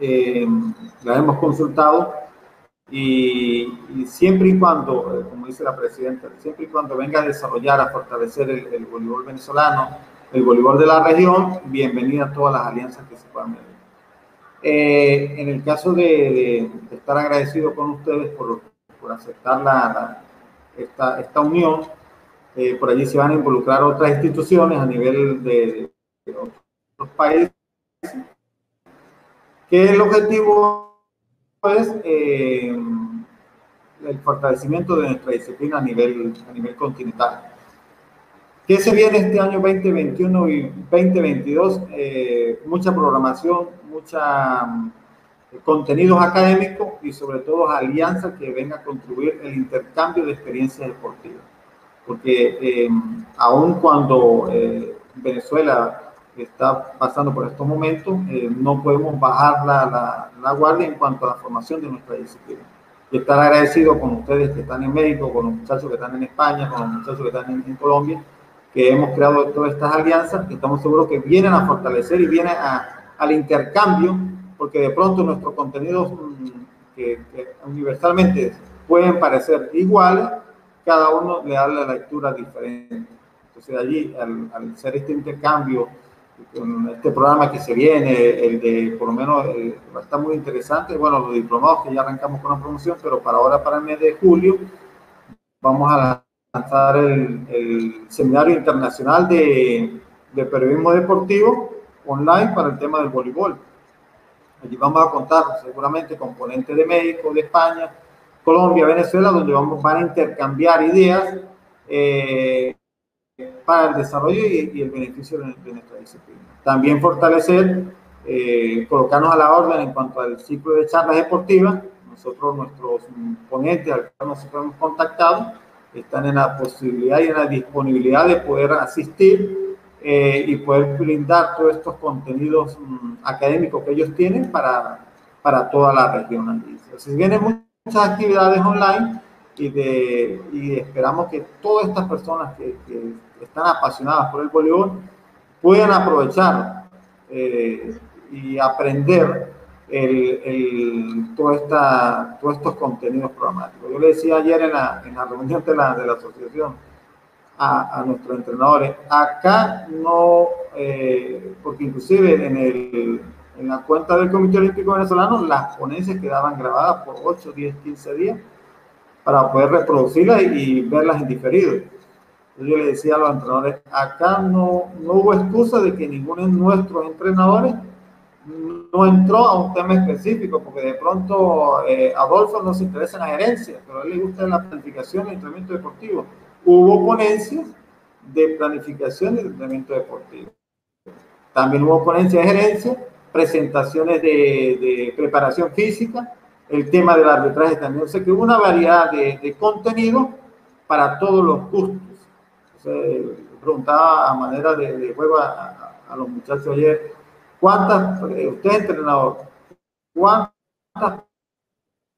Eh, las hemos consultado y, y, siempre y cuando, eh, como dice la presidenta, siempre y cuando venga a desarrollar, a fortalecer el, el voleibol venezolano, el voleibol de la región, bienvenida a todas las alianzas que se puedan ver. Eh, en el caso de, de, de, estar agradecido con ustedes por, por aceptar la, la, esta, esta, unión, eh, por allí se van a involucrar otras instituciones a nivel de, de otros países, que el objetivo es eh, el fortalecimiento de nuestra disciplina a nivel, a nivel continental. ¿Qué se viene este año 2021 y 2022? Eh, mucha programación, mucha eh, contenidos académicos y sobre todo alianzas que vengan a contribuir el intercambio de experiencias deportivas. Porque eh, aun cuando eh, Venezuela está pasando por estos momentos, eh, no podemos bajar la, la, la, guardia en cuanto a la formación de nuestra disciplina. Y estar agradecido con ustedes que están en México, con los muchachos que están en España, con los muchachos que están en, en Colombia, que hemos creado todas estas alianzas, que estamos seguros que vienen a fortalecer y vienen a, al intercambio, porque de pronto nuestros contenidos mm, que, que, universalmente pueden parecer iguales, cada uno le da la lectura diferente. Entonces allí, al, al hacer este intercambio, con este programa que se viene, el de, por lo menos, está muy interesante, bueno, los diplomados que ya arrancamos con la promoción, pero para ahora, para el mes de julio, vamos a lanzar el, el seminario internacional de, de, periodismo deportivo online para el tema del voleibol. Allí vamos a contar seguramente componentes de México, de España, Colombia, Venezuela, donde vamos, van a intercambiar ideas eh, para el desarrollo y, y el beneficio de, de, nuestra disciplina. También fortalecer, eh, colocarnos a la orden en cuanto al ciclo de charlas deportivas. Nosotros, nuestros ponentes al que nos hemos contactado, están en la posibilidad y en la disponibilidad de poder asistir eh, y poder brindar todos estos contenidos um, académicos que ellos tienen para, para toda la región. Entonces, vienen muchas actividades online y, de, y esperamos que todas estas personas que, que están apasionadas por el voleibol puedan aprovechar eh, y aprender el, el, toda esta, todos estos contenidos programáticos. Yo le decía ayer en la, en la reunión de la, de la asociación, a, nuestros entrenadores. Acá no, eh, porque inclusive en, el, en la cuenta del Comité Olímpico Venezolano las ponencias quedaban grabadas por 8, 10, 15 días para poder reproducirlas y, verlas en diferido. Yo le decía a los entrenadores, acá no, no hubo excusa de que ninguno de nuestros entrenadores no entró a un tema específico, porque de pronto eh, Adolfo no se interesa en la gerencia, pero a él le gusta la planificación y el entrenamiento deportivo. Hubo ponencias de planificación y entrenamiento deportivo. También hubo ponencias de gerencia, presentaciones de, de preparación física, el tema del arbitraje también. O sea que hubo una variedad de, de contenido para todos los gustos. Preguntaba a manera de, de juego a, a los muchachos ayer, ¿Cuántas, eh, usted entrenador, cuántas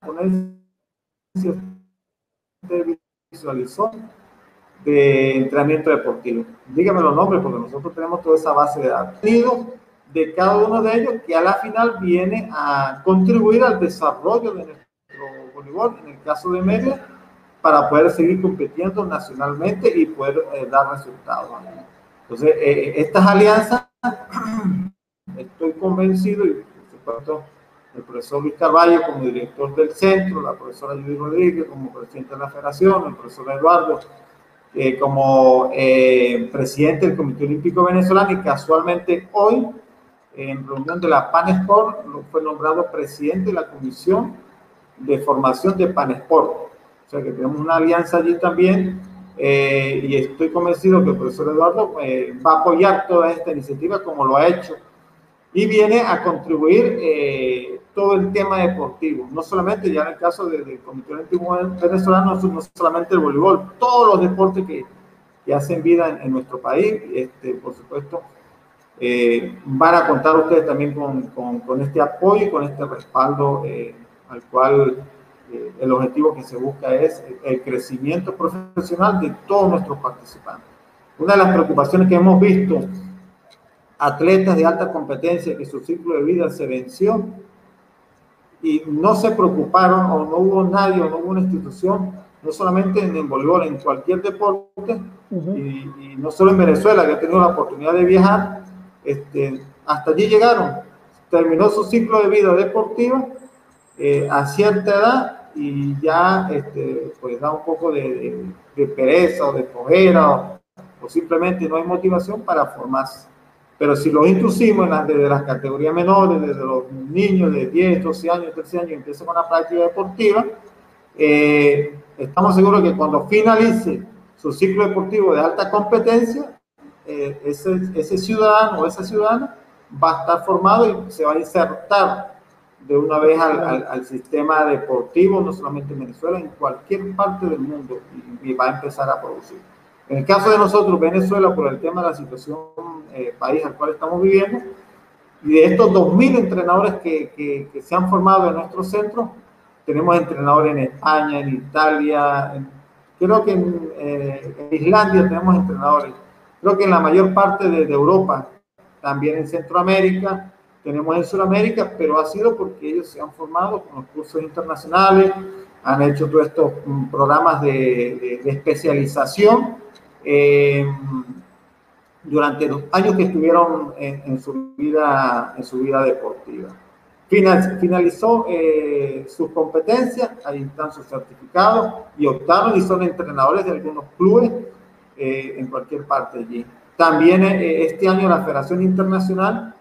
ponencias usted visualizó de entrenamiento deportivo? Dígame los nombres porque nosotros tenemos toda esa base de datos de cada uno de ellos que a la final viene a contribuir al desarrollo de nuestro voleibol, en el caso de Media, para poder seguir compitiendo nacionalmente y poder eh, dar resultados. Entonces, eh, estas alianzas estoy convencido, y por supuesto el profesor Luis Carvalho como director del centro, la profesora Judy Rodríguez como presidente de la federación, el profesor Eduardo eh, como eh, presidente del Comité Olímpico Venezolano y casualmente hoy en reunión de la PANESPORT fue nombrado presidente de la comisión de formación de PANESPORT. O sea que tenemos una alianza allí también eh, y estoy convencido que el profesor Eduardo va a apoyar toda esta iniciativa como lo ha hecho. Y viene a contribuir eh, todo el tema deportivo, no solamente ya en el caso del Comité Olímpico Venezolano, no solamente el voleibol, todos los deportes que, que hacen vida en, nuestro país, este, por supuesto, eh, van a contar ustedes también con, con, con, este apoyo y con este respaldo eh, al cual el objetivo que se busca es el crecimiento profesional de todos nuestros participantes. Una de las preocupaciones que hemos visto atletas de alta competencia que su ciclo de vida se venció y no se preocuparon o no hubo nadie o no hubo una institución, no solamente en el voleibol, en cualquier deporte, y, no solo en Venezuela, que ha tenido la oportunidad de viajar, este, hasta allí llegaron. Terminó su ciclo de vida deportiva eh, a cierta edad y ya este, pues da un poco de, pereza o de cojera o, o simplemente no hay motivación para formarse. Pero si los las, desde las categorías menores, desde los niños de 10, 12 años, 13 años, empiezan con la práctica deportiva, eh, estamos seguros que cuando finalice su ciclo deportivo de alta competencia, eh, ese, ese ciudadano o esa ciudadana va a estar formado y se va a insertar de una vez al, al, sistema deportivo, no solamente en Venezuela, en cualquier parte del mundo y, y va a empezar a producir. En el caso de nosotros, Venezuela, por el tema de la situación eh, país al cual estamos viviendo, y de estos 2.000 entrenadores que, que, se han formado en nuestro centro, tenemos entrenadores en España, en Italia, creo que eh, en, Islandia tenemos entrenadores, creo que en la mayor parte de, Europa, también en Centroamérica, tenemos en Sudamérica, pero ha sido porque ellos se han formado con los cursos internacionales, han hecho todos estos mm, programas de, de especialización eh, durante los años que estuvieron en, su, vida, en su vida deportiva. Final, finalizó eh, sus competencias, ahí están sus certificados y optaron y son entrenadores de algunos clubes eh, en cualquier parte allí. También este año la Federación Internacional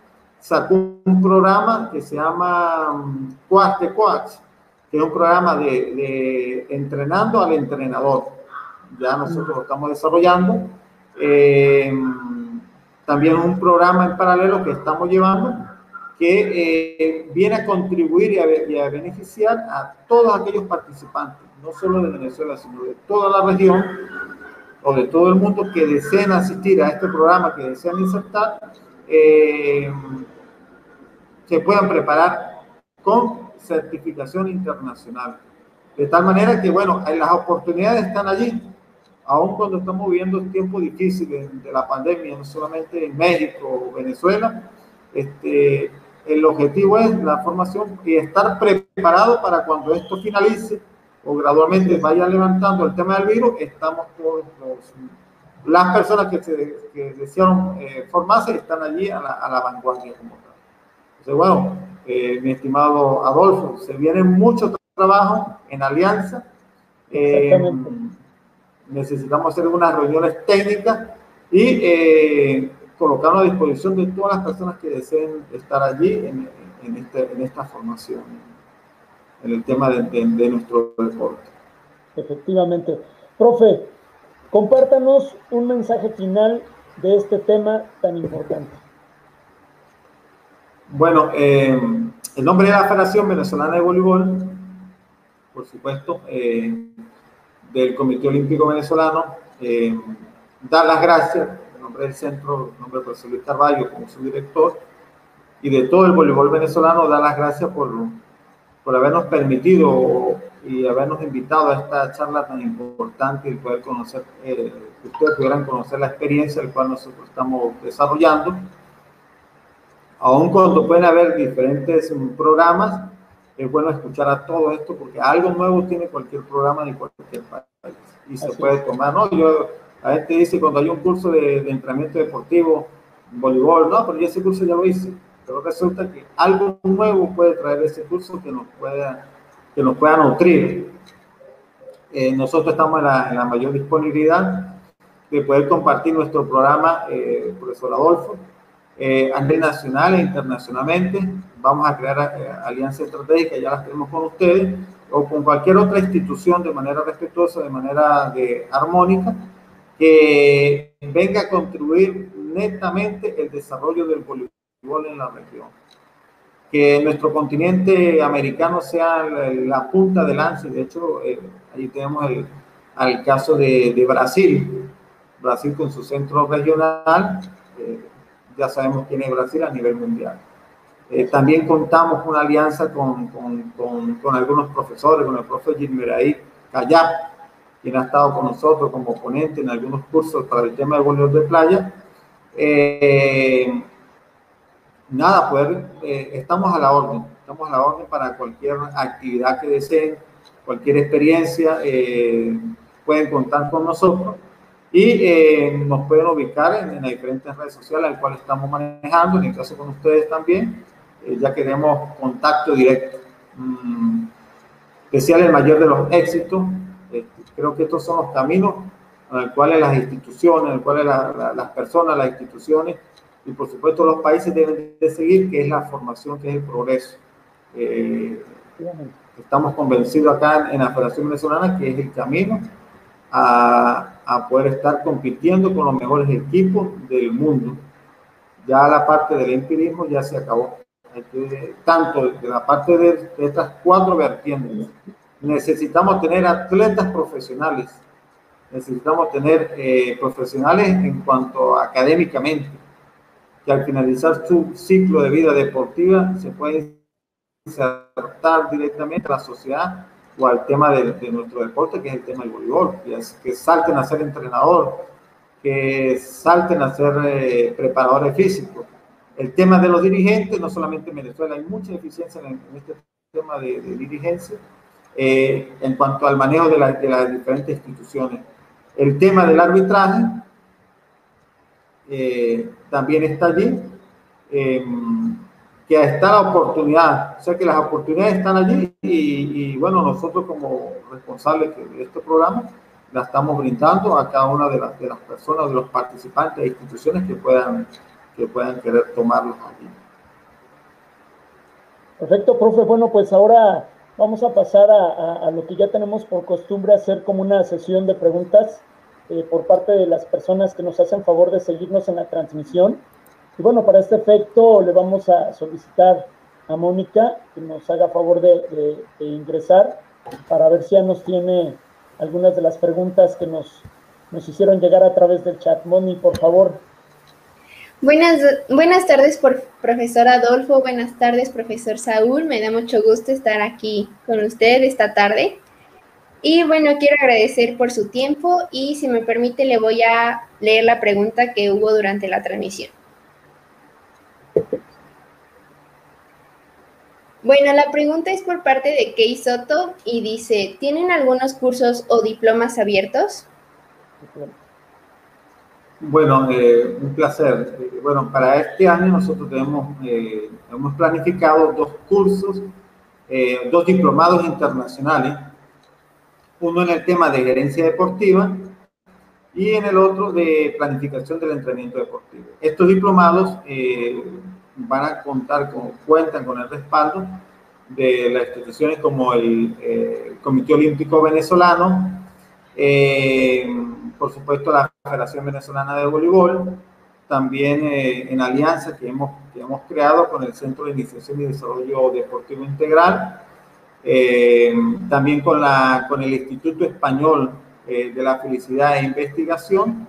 sacó un programa que se llama Coach de Coach, que es un programa de, de entrenando al entrenador ya nosotros lo estamos desarrollando. Eh, también un programa en paralelo que estamos llevando que eh, viene a contribuir y a, beneficiar a todos aquellos participantes, no solo de Venezuela, sino de toda la región o de todo el mundo que deseen asistir a este programa, que desean insertar, eh, se puedan preparar con certificación internacional. De tal manera que, bueno, las oportunidades están allí aun cuando estamos viviendo tiempos difíciles de la pandemia, no solamente en México o Venezuela, este, el objetivo es la formación y estar preparado para cuando esto finalice o gradualmente vaya levantando el tema del virus, estamos todos las personas que, se, que desearon eh, formarse están allí a la, vanguardia. Entonces, bueno, eh, mi estimado Adolfo, se viene mucho trabajo en alianza. Eh, necesitamos hacer unas reuniones técnicas y eh, colocarnos a disposición de todas las personas que deseen estar allí en, en, este, en esta formación, en el tema de, de, de nuestro deporte. Efectivamente. Profe, compártanos un mensaje final de este tema tan importante. Bueno, eh, el nombre de la Federación Venezolana de Voleibol, por supuesto, eh, del Comité Olímpico Venezolano, eh, dar las gracias en nombre del centro, en nombre del profesor Luis Carvalho como su director, y de todo el voleibol venezolano, dar las gracias por, por habernos permitido y habernos invitado a esta charla tan importante y poder conocer, eh, que ustedes pudieran conocer la experiencia del cual nosotros estamos desarrollando. Aún cuando pueden haber diferentes programas, es bueno escuchar a todo esto porque algo nuevo tiene cualquier programa de cualquier país y se Así puede tomar, ¿no? Yo, la gente dice cuando hay un curso de, de entrenamiento deportivo, voleibol, no, pero yo ese curso ya lo hice, pero resulta que algo nuevo puede traer ese curso que nos pueda, que nos pueda nutrir. Eh, nosotros estamos en la, en la, mayor disponibilidad de poder compartir nuestro programa, eh, profesor Adolfo, eh, a nivel nacional e internacionalmente. Vamos a crear eh, alianzas estratégicas, ya las tenemos con ustedes, o con cualquier otra institución de manera respetuosa, de manera de, armónica, que venga a contribuir netamente el desarrollo del voleibol en la región. Que nuestro continente americano sea la, punta de lance. De hecho, eh, ahí tenemos el, el caso de, de, Brasil. Brasil con su centro regional. Eh, ya sabemos quién es Brasil a nivel mundial. Eh, también contamos con una alianza con, con, con, con, algunos profesores, con el profesor Gilmeraí Callap, quien ha estado con nosotros como ponente en algunos cursos para el tema de voleibol de playa. Eh, nada, poder, eh, estamos a la orden, estamos a la orden para cualquier actividad que deseen, cualquier experiencia, eh, pueden contar con nosotros y eh, nos pueden ubicar en, en, las diferentes redes sociales al cual estamos manejando, en el caso con ustedes también, eh, ya que tenemos contacto directo. Mm, desear el mayor de los éxitos. Eh, creo que estos son los caminos en los cuales las instituciones, en los cuales la, la, las personas, las instituciones y por supuesto los países deben de seguir, que es la formación, que es el progreso. Eh, estamos convencidos acá en la Federación Venezolana que es el camino a, a, poder estar compitiendo con los mejores equipos del mundo. Ya la parte del empirismo ya se acabó. Tanto de la parte de, estas cuatro vertientes. Necesitamos tener atletas profesionales. Necesitamos tener eh, profesionales en cuanto académicamente, que al finalizar su ciclo de vida deportiva se pueden insertar directamente a la sociedad o al tema de, de, nuestro deporte, que es el tema del voleibol, que, es, que salten a ser entrenador, que salten a ser eh, preparadores físicos. El tema de los dirigentes, no solamente en Venezuela, hay mucha eficiencia en, en este tema de, de dirigencia eh, en cuanto al manejo de, la, de, las diferentes instituciones. El tema del arbitraje eh, también está allí. Que está la oportunidad, o sea que las oportunidades están allí y, y bueno, nosotros como responsables de este programa la estamos brindando a cada una de las, de las personas, de los participantes e instituciones que puedan, que puedan querer tomarlos allí. Perfecto, profe. Bueno, pues ahora vamos a pasar a, a, a lo que ya tenemos por costumbre, hacer como una sesión de preguntas eh, por parte de las personas que nos hacen favor de seguirnos en la transmisión. Y bueno, para este efecto le vamos a solicitar a Mónica que nos haga favor de, ingresar para ver si ya nos tiene algunas de las preguntas que nos, nos hicieron llegar a través del chat. Moni, por favor. Buenas, buenas tardes, profesor Adolfo. Buenas tardes, profesor Saúl. Me da mucho gusto estar aquí con usted esta tarde. Y bueno, quiero agradecer por su tiempo y si me permite le voy a leer la pregunta que hubo durante la transmisión. Bueno, la pregunta es por parte de Kei Soto y dice, ¿tienen algunos cursos o diplomas abiertos? Bueno, eh, un placer. Eh, bueno, para este año nosotros tenemos, eh, hemos planificado dos cursos, dos diplomados internacionales, uno en el tema de gerencia deportiva y en el otro de planificación del entrenamiento deportivo. Estos diplomados van a contar con, cuentan con el respaldo de las instituciones como el Comité Olímpico Venezolano, por supuesto la Federación Venezolana de Voleibol, también eh, en alianza que hemos, que hemos creado con el Centro de Iniciación y Desarrollo Deportivo Integral, eh, también con, la, con el Instituto Español eh, de la Felicidad e Investigación,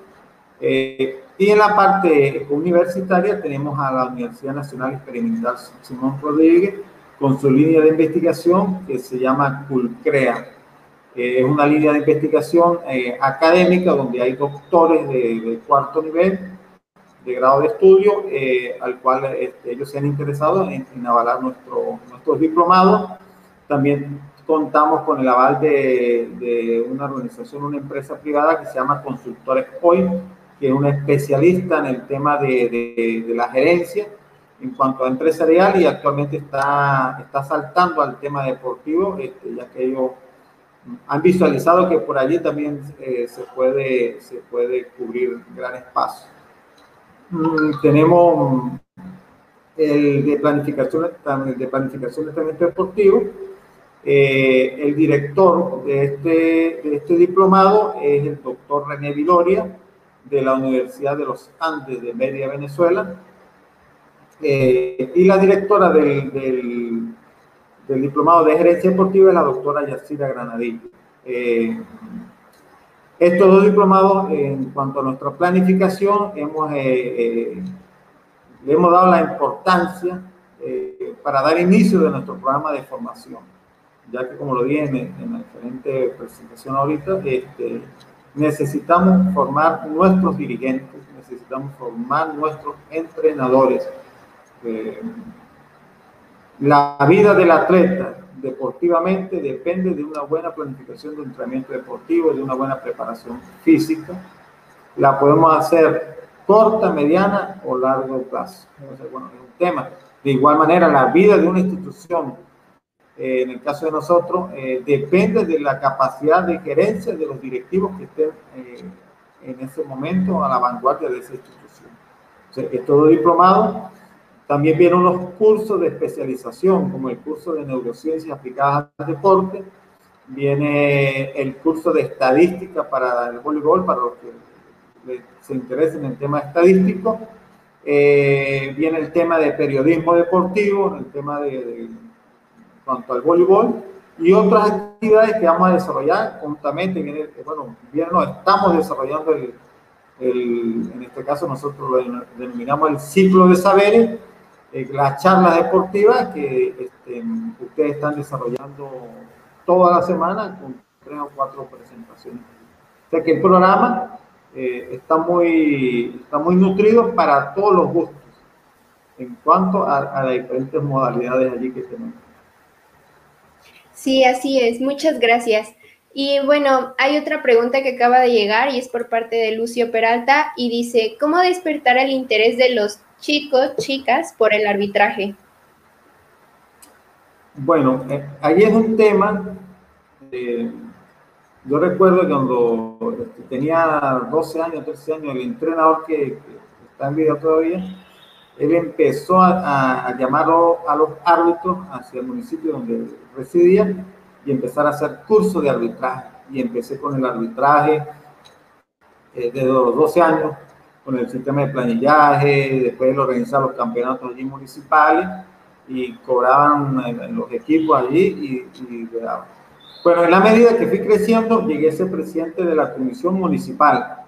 y en la parte universitaria tenemos a la Universidad Nacional Experimental Simón Rodríguez con su línea de investigación que se llama CULCREA es una línea de investigación eh, académica donde hay doctores de, cuarto nivel de grado de estudio eh, al cual este, ellos se han interesado en, avalar nuestro, nuestros diplomados. También contamos con el aval de, de, una organización, una empresa privada que se llama Consultores Hoy, que es una especialista en el tema de, de, la gerencia en cuanto a empresarial y actualmente está, está saltando al tema deportivo, este, ya que ellos han visualizado que por allí también eh, se, puede, se puede cubrir gran espacio. Mm, tenemos el de planificación, de planificación de entrenamiento deportivo. Eh, el director de este, de este diplomado es el doctor René Viloria de la Universidad de los Andes de Media Venezuela. Eh, y la directora del, del diplomado de gerencia deportiva es la doctora Yacira Granadillo. Eh, estos dos diplomados, en cuanto a nuestra planificación, hemos, eh, eh, le hemos dado la importancia para dar inicio de nuestro programa de formación, ya que como lo dije en, la diferente presentación ahorita, este, necesitamos formar nuestros dirigentes, necesitamos formar nuestros entrenadores. La vida del atleta deportivamente depende de una buena planificación de entrenamiento deportivo, de una buena preparación física. La podemos hacer corta, mediana o largo plazo. un tema. De igual manera, la vida de una institución, eh, en el caso de nosotros, eh, depende de la capacidad de gerencia de los directivos que estén eh, en ese momento a la vanguardia de esa institución. O sea, todo diplomado también vienen unos cursos de especialización, como el curso de neurociencias aplicadas al deporte, viene el curso de estadística para el voleibol, para los que se interesen en el tema estadístico, eh, viene el tema de periodismo deportivo, el tema de, cuanto al voleibol, y otras actividades que vamos a desarrollar juntamente, viene, bueno, bien, no, estamos desarrollando el, el, en este caso nosotros lo denominamos el ciclo de saberes, eh, las charlas deportivas que este, ustedes están desarrollando toda la semana con tres o cuatro presentaciones. O sea que el programa eh, está, muy, está muy nutrido para todos los gustos en cuanto a, a las diferentes modalidades allí que tenemos. Sí, así es. Muchas gracias. Y bueno, hay otra pregunta que acaba de llegar y es por parte de Lucio Peralta y dice, ¿cómo despertar el interés de los chicos, chicas, por el arbitraje? Bueno, eh, ahí es un tema. Yo recuerdo que cuando este, tenía 12 años, 13 años, el entrenador que, está en vida todavía, él empezó a, llamar a los árbitros hacia el municipio donde residía y empezar a hacer cursos de arbitraje. Y empecé con el arbitraje eh, desde los 12 años con el sistema de planillaje, después de organizar los campeonatos allí municipales y cobraban en, los equipos allí y, y Bueno, en la medida que fui creciendo, llegué a ser presidente de la comisión municipal,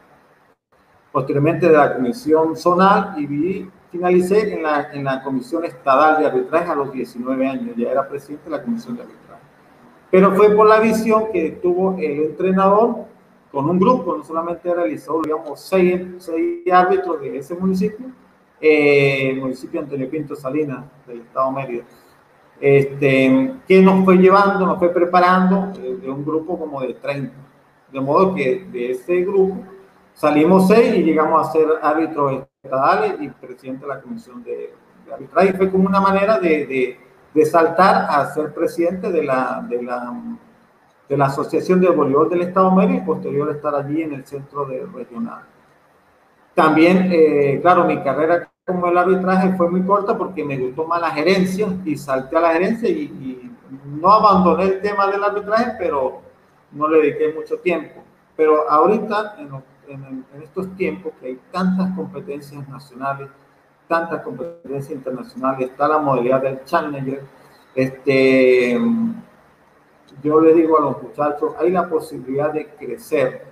posteriormente de la comisión zonal y vi, finalicé en la, en la comisión estadal de arbitraje a los 19 años, ya era presidente de la comisión de arbitraje. Pero fue por la visión que tuvo el entrenador con un grupo, no solamente realizó, digamos, seis, seis árbitros de ese municipio, eh, el municipio Antonio Pinto Salinas, del estado Mérida, este, que nos fue llevando, nos fue preparando eh, de un grupo como de 30. De modo que de ese grupo Salimos seis y llegamos a ser árbitros y presidente de la comisión de, arbitraje. Fue como una manera de, de, saltar a ser presidente de la, de la, de la Asociación de Voleibol del Estado Medio y posterior estar allí en el centro de regional. También, eh, claro, mi carrera como el arbitraje fue muy corta porque me gustó más la gerencia y salté a la gerencia y, y no abandoné el tema del arbitraje, pero no le dediqué mucho tiempo. Pero ahorita, en, en, estos tiempos que hay tantas competencias nacionales, tantas competencias internacionales, está la modalidad del Challenger, este, yo le digo a los muchachos, hay la posibilidad de crecer,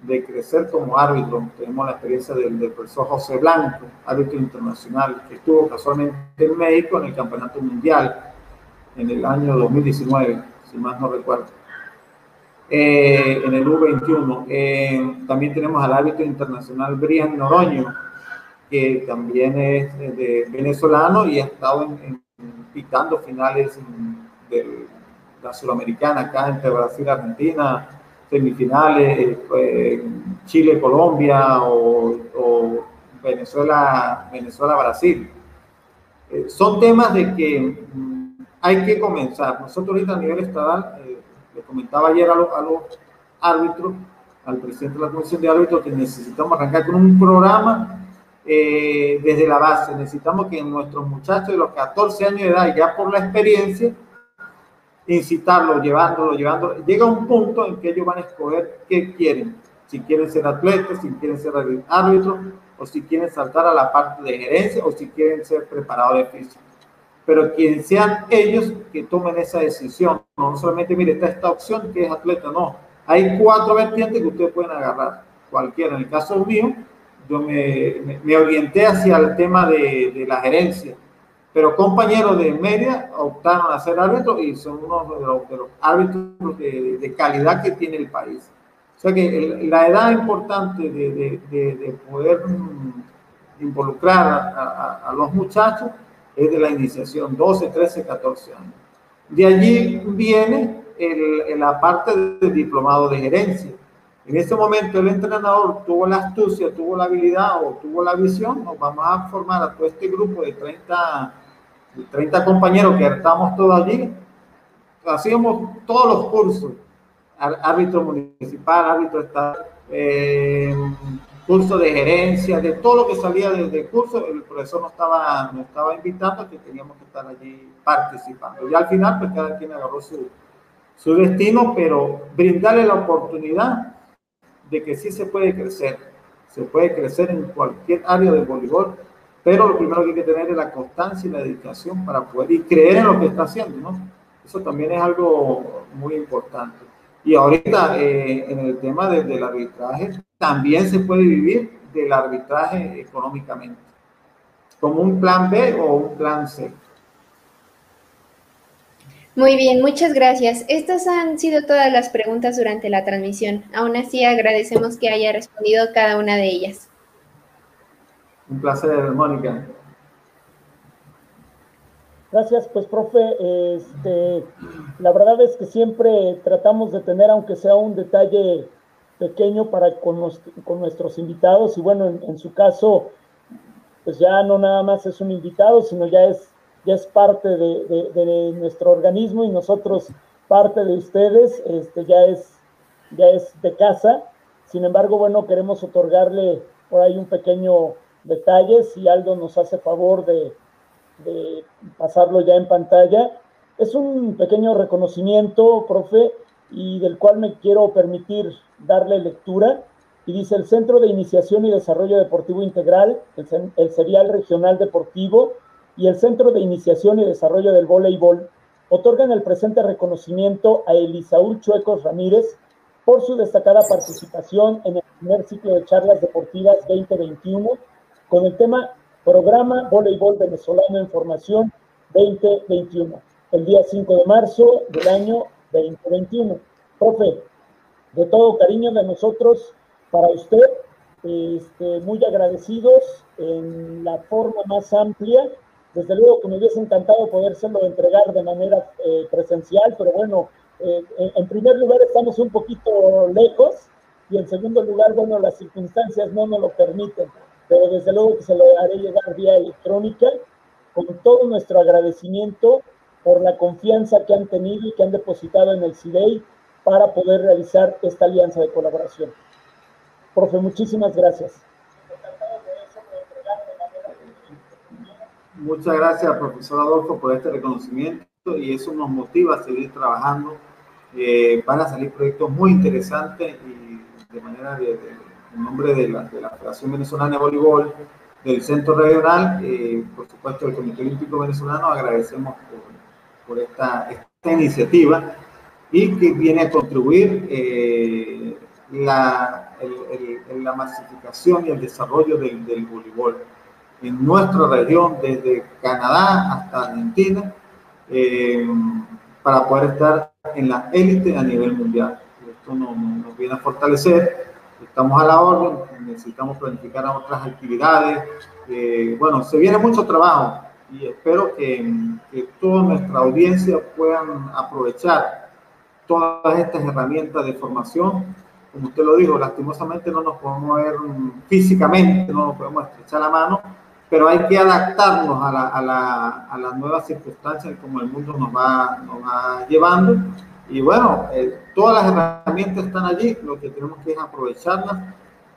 de crecer como árbitro. Tenemos la experiencia del, del profesor José Blanco, árbitro internacional, que estuvo casualmente en México en el Campeonato Mundial en el año 2019, si más no recuerdo. Eh, en el U21. Eh, también tenemos al árbitro internacional Brian Noroño, que también es de, venezolano y ha estado en, pitando finales de la Sudamericana, acá entre Brasil y Argentina, semifinales, eh, Chile, Colombia o, Venezuela, Venezuela, Brasil. son temas de que mm, hay que comenzar. Nosotros ahorita a nivel estatal comentaba ayer a, los árbitros, al presidente de la comisión de árbitros, que necesitamos arrancar con un programa eh, desde la base. Necesitamos que nuestros muchachos de los 14 años de edad, ya por la experiencia, incitarlos, llevándolos, llevándolo. Llega un punto en que ellos van a escoger qué quieren. Si quieren ser atletas, si quieren ser árbitros, o si quieren saltar a la parte de gerencia, o si quieren ser preparadores físicos pero quien sean ellos que tomen esa decisión. No solamente, mire, está esta opción que es atleta, no. Hay cuatro vertientes que ustedes pueden agarrar, cualquiera. En el caso mío, yo me, me, orienté hacia el tema de, de, la gerencia, pero compañeros de media optaron a ser árbitros y son uno de los, de los árbitros de, de, calidad que tiene el país. O sea que la edad importante de, poder mm, involucrar a, a, a los muchachos es de la iniciación, 12, 13, 14 años. De allí viene el, la parte del diplomado de gerencia. En este momento el entrenador tuvo la astucia, tuvo la habilidad o tuvo la visión, nos vamos a formar a todo este grupo de 30, 30 compañeros que estamos todos allí. Hacíamos todos los cursos, árbitro municipal, árbitro estatal, eh, curso de gerencia, de todo lo que salía del curso, el profesor nos estaba, nos estaba invitando que teníamos que estar allí participando. Y al final, pues cada quien agarró su, su destino, pero brindarle la oportunidad de que sí se puede crecer, se puede crecer en cualquier área del voleibol, pero lo primero que hay que tener es la constancia y la dedicación para poder y creer en lo que está haciendo, ¿no? Eso también es algo muy importante. Y ahorita eh, en el tema del arbitraje, también se puede vivir del arbitraje económicamente, como un plan B o un plan C. Muy bien, muchas gracias. Estas han sido todas las preguntas durante la transmisión. Aún así, agradecemos que haya respondido cada una de ellas. Un placer, Mónica. Gracias, pues profe, este, la verdad es que siempre tratamos de tener, aunque sea un detalle pequeño para con, con nuestros invitados, y bueno, en, su caso, pues ya no nada más es un invitado, sino ya es, ya es parte de, de, nuestro organismo y nosotros parte de ustedes, este, ya, es, ya es de casa. Sin embargo, bueno, queremos otorgarle por ahí un pequeño detalle, si Aldo nos hace favor de de pasarlo ya en pantalla. Es un pequeño reconocimiento, profe, y del cual me quiero permitir darle lectura. Y dice, el Centro de Iniciación y Desarrollo Deportivo Integral, el, Serial Regional Deportivo y el Centro de Iniciación y Desarrollo del Voleibol otorgan el presente reconocimiento a Elisaúl Chuecos Ramírez por su destacada participación en el primer ciclo de charlas deportivas 2021 con el tema Programa Voleibol Venezolano en Formación 2021, el día 5 de marzo del año 2021. Profe, de todo cariño de nosotros para usted, este, muy agradecidos en la forma más amplia. Desde luego que me hubiese encantado podérselo entregar de manera eh, presencial, pero bueno, eh, en primer lugar estamos un poquito lejos y en segundo lugar, bueno, las circunstancias no nos lo permiten, pero desde luego que se lo haré llegar vía electrónica con todo nuestro agradecimiento por la confianza que han tenido y que han depositado en el CIDEI para poder realizar esta alianza de colaboración. Profe, muchísimas gracias. Muchas gracias, profesor Adolfo, por este reconocimiento y eso nos motiva a seguir trabajando. Eh, van a salir proyectos muy interesantes y de manera de, en nombre de la, de la, Federación Venezolana de Voleibol, del Centro Regional, eh, por supuesto del Comité Olímpico Venezolano, agradecemos por, por esta, esta, iniciativa y que viene a contribuir eh, la, el, el, la masificación y el desarrollo del, del voleibol en nuestra región, desde Canadá hasta Argentina, eh, para poder estar en la élite a nivel mundial. Esto nos, nos, viene a fortalecer, estamos a la orden, necesitamos planificar otras actividades. Eh, bueno, se viene mucho trabajo y espero que, que toda nuestra audiencia puedan aprovechar todas estas herramientas de formación como usted lo dijo, lastimosamente no nos podemos ver físicamente, no nos podemos estrechar la mano, pero hay que adaptarnos a la, a la, a las nuevas circunstancias como el mundo nos va, nos va llevando. Y bueno, eh, todas las herramientas están allí, lo que tenemos que es aprovecharlas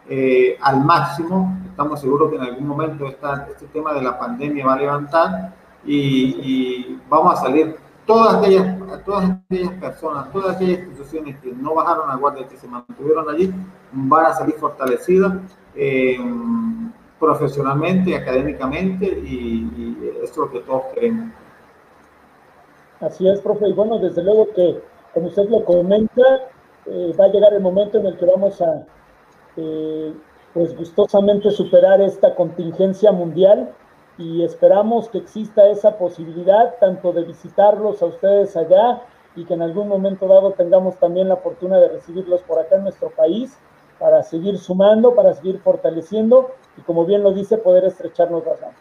eh, al máximo. Estamos seguros que en algún momento esta, este tema de la pandemia va a levantar y, y vamos a salir todas aquellas, todas aquellas personas, todas aquellas instituciones que no bajaron la guardia, que se mantuvieron allí, van a salir fortalecidas. Eh, profesionalmente, académicamente y, y eso es lo que todos queremos. Así es, profe. Y bueno, desde luego que, como usted lo comenta, eh, va a llegar el momento en el que vamos a, eh, pues gustosamente superar esta contingencia mundial y esperamos que exista esa posibilidad tanto de visitarlos a ustedes allá y que en algún momento dado tengamos también la fortuna de recibirlos por acá en nuestro país para seguir sumando, para seguir fortaleciendo y como bien lo dice, poder estrecharnos las manos.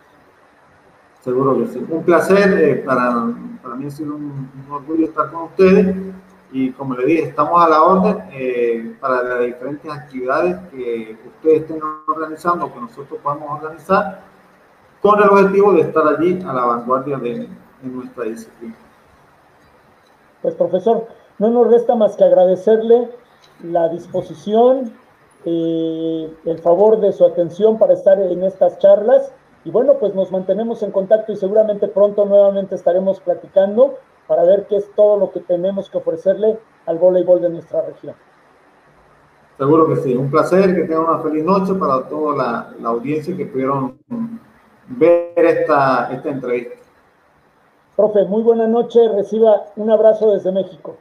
Seguro que sí. Un placer, eh, para, para mí ha sido un, un, orgullo estar con ustedes y como le dije, estamos a la orden eh, para las diferentes actividades que ustedes estén organizando que nosotros podamos organizar con el objetivo de estar allí a la vanguardia de, de nuestra disciplina. Pues profesor, no nos resta más que agradecerle la disposición, eh, el favor de su atención para estar en estas charlas. Y bueno, pues nos mantenemos en contacto y seguramente pronto nuevamente estaremos platicando para ver qué es todo lo que tenemos que ofrecerle al voleibol de nuestra región. Seguro que sí, un placer, que tengan una feliz noche para toda la, la audiencia que pudieron ver esta, esta entrevista. Profe, muy buena noche, reciba un abrazo desde México.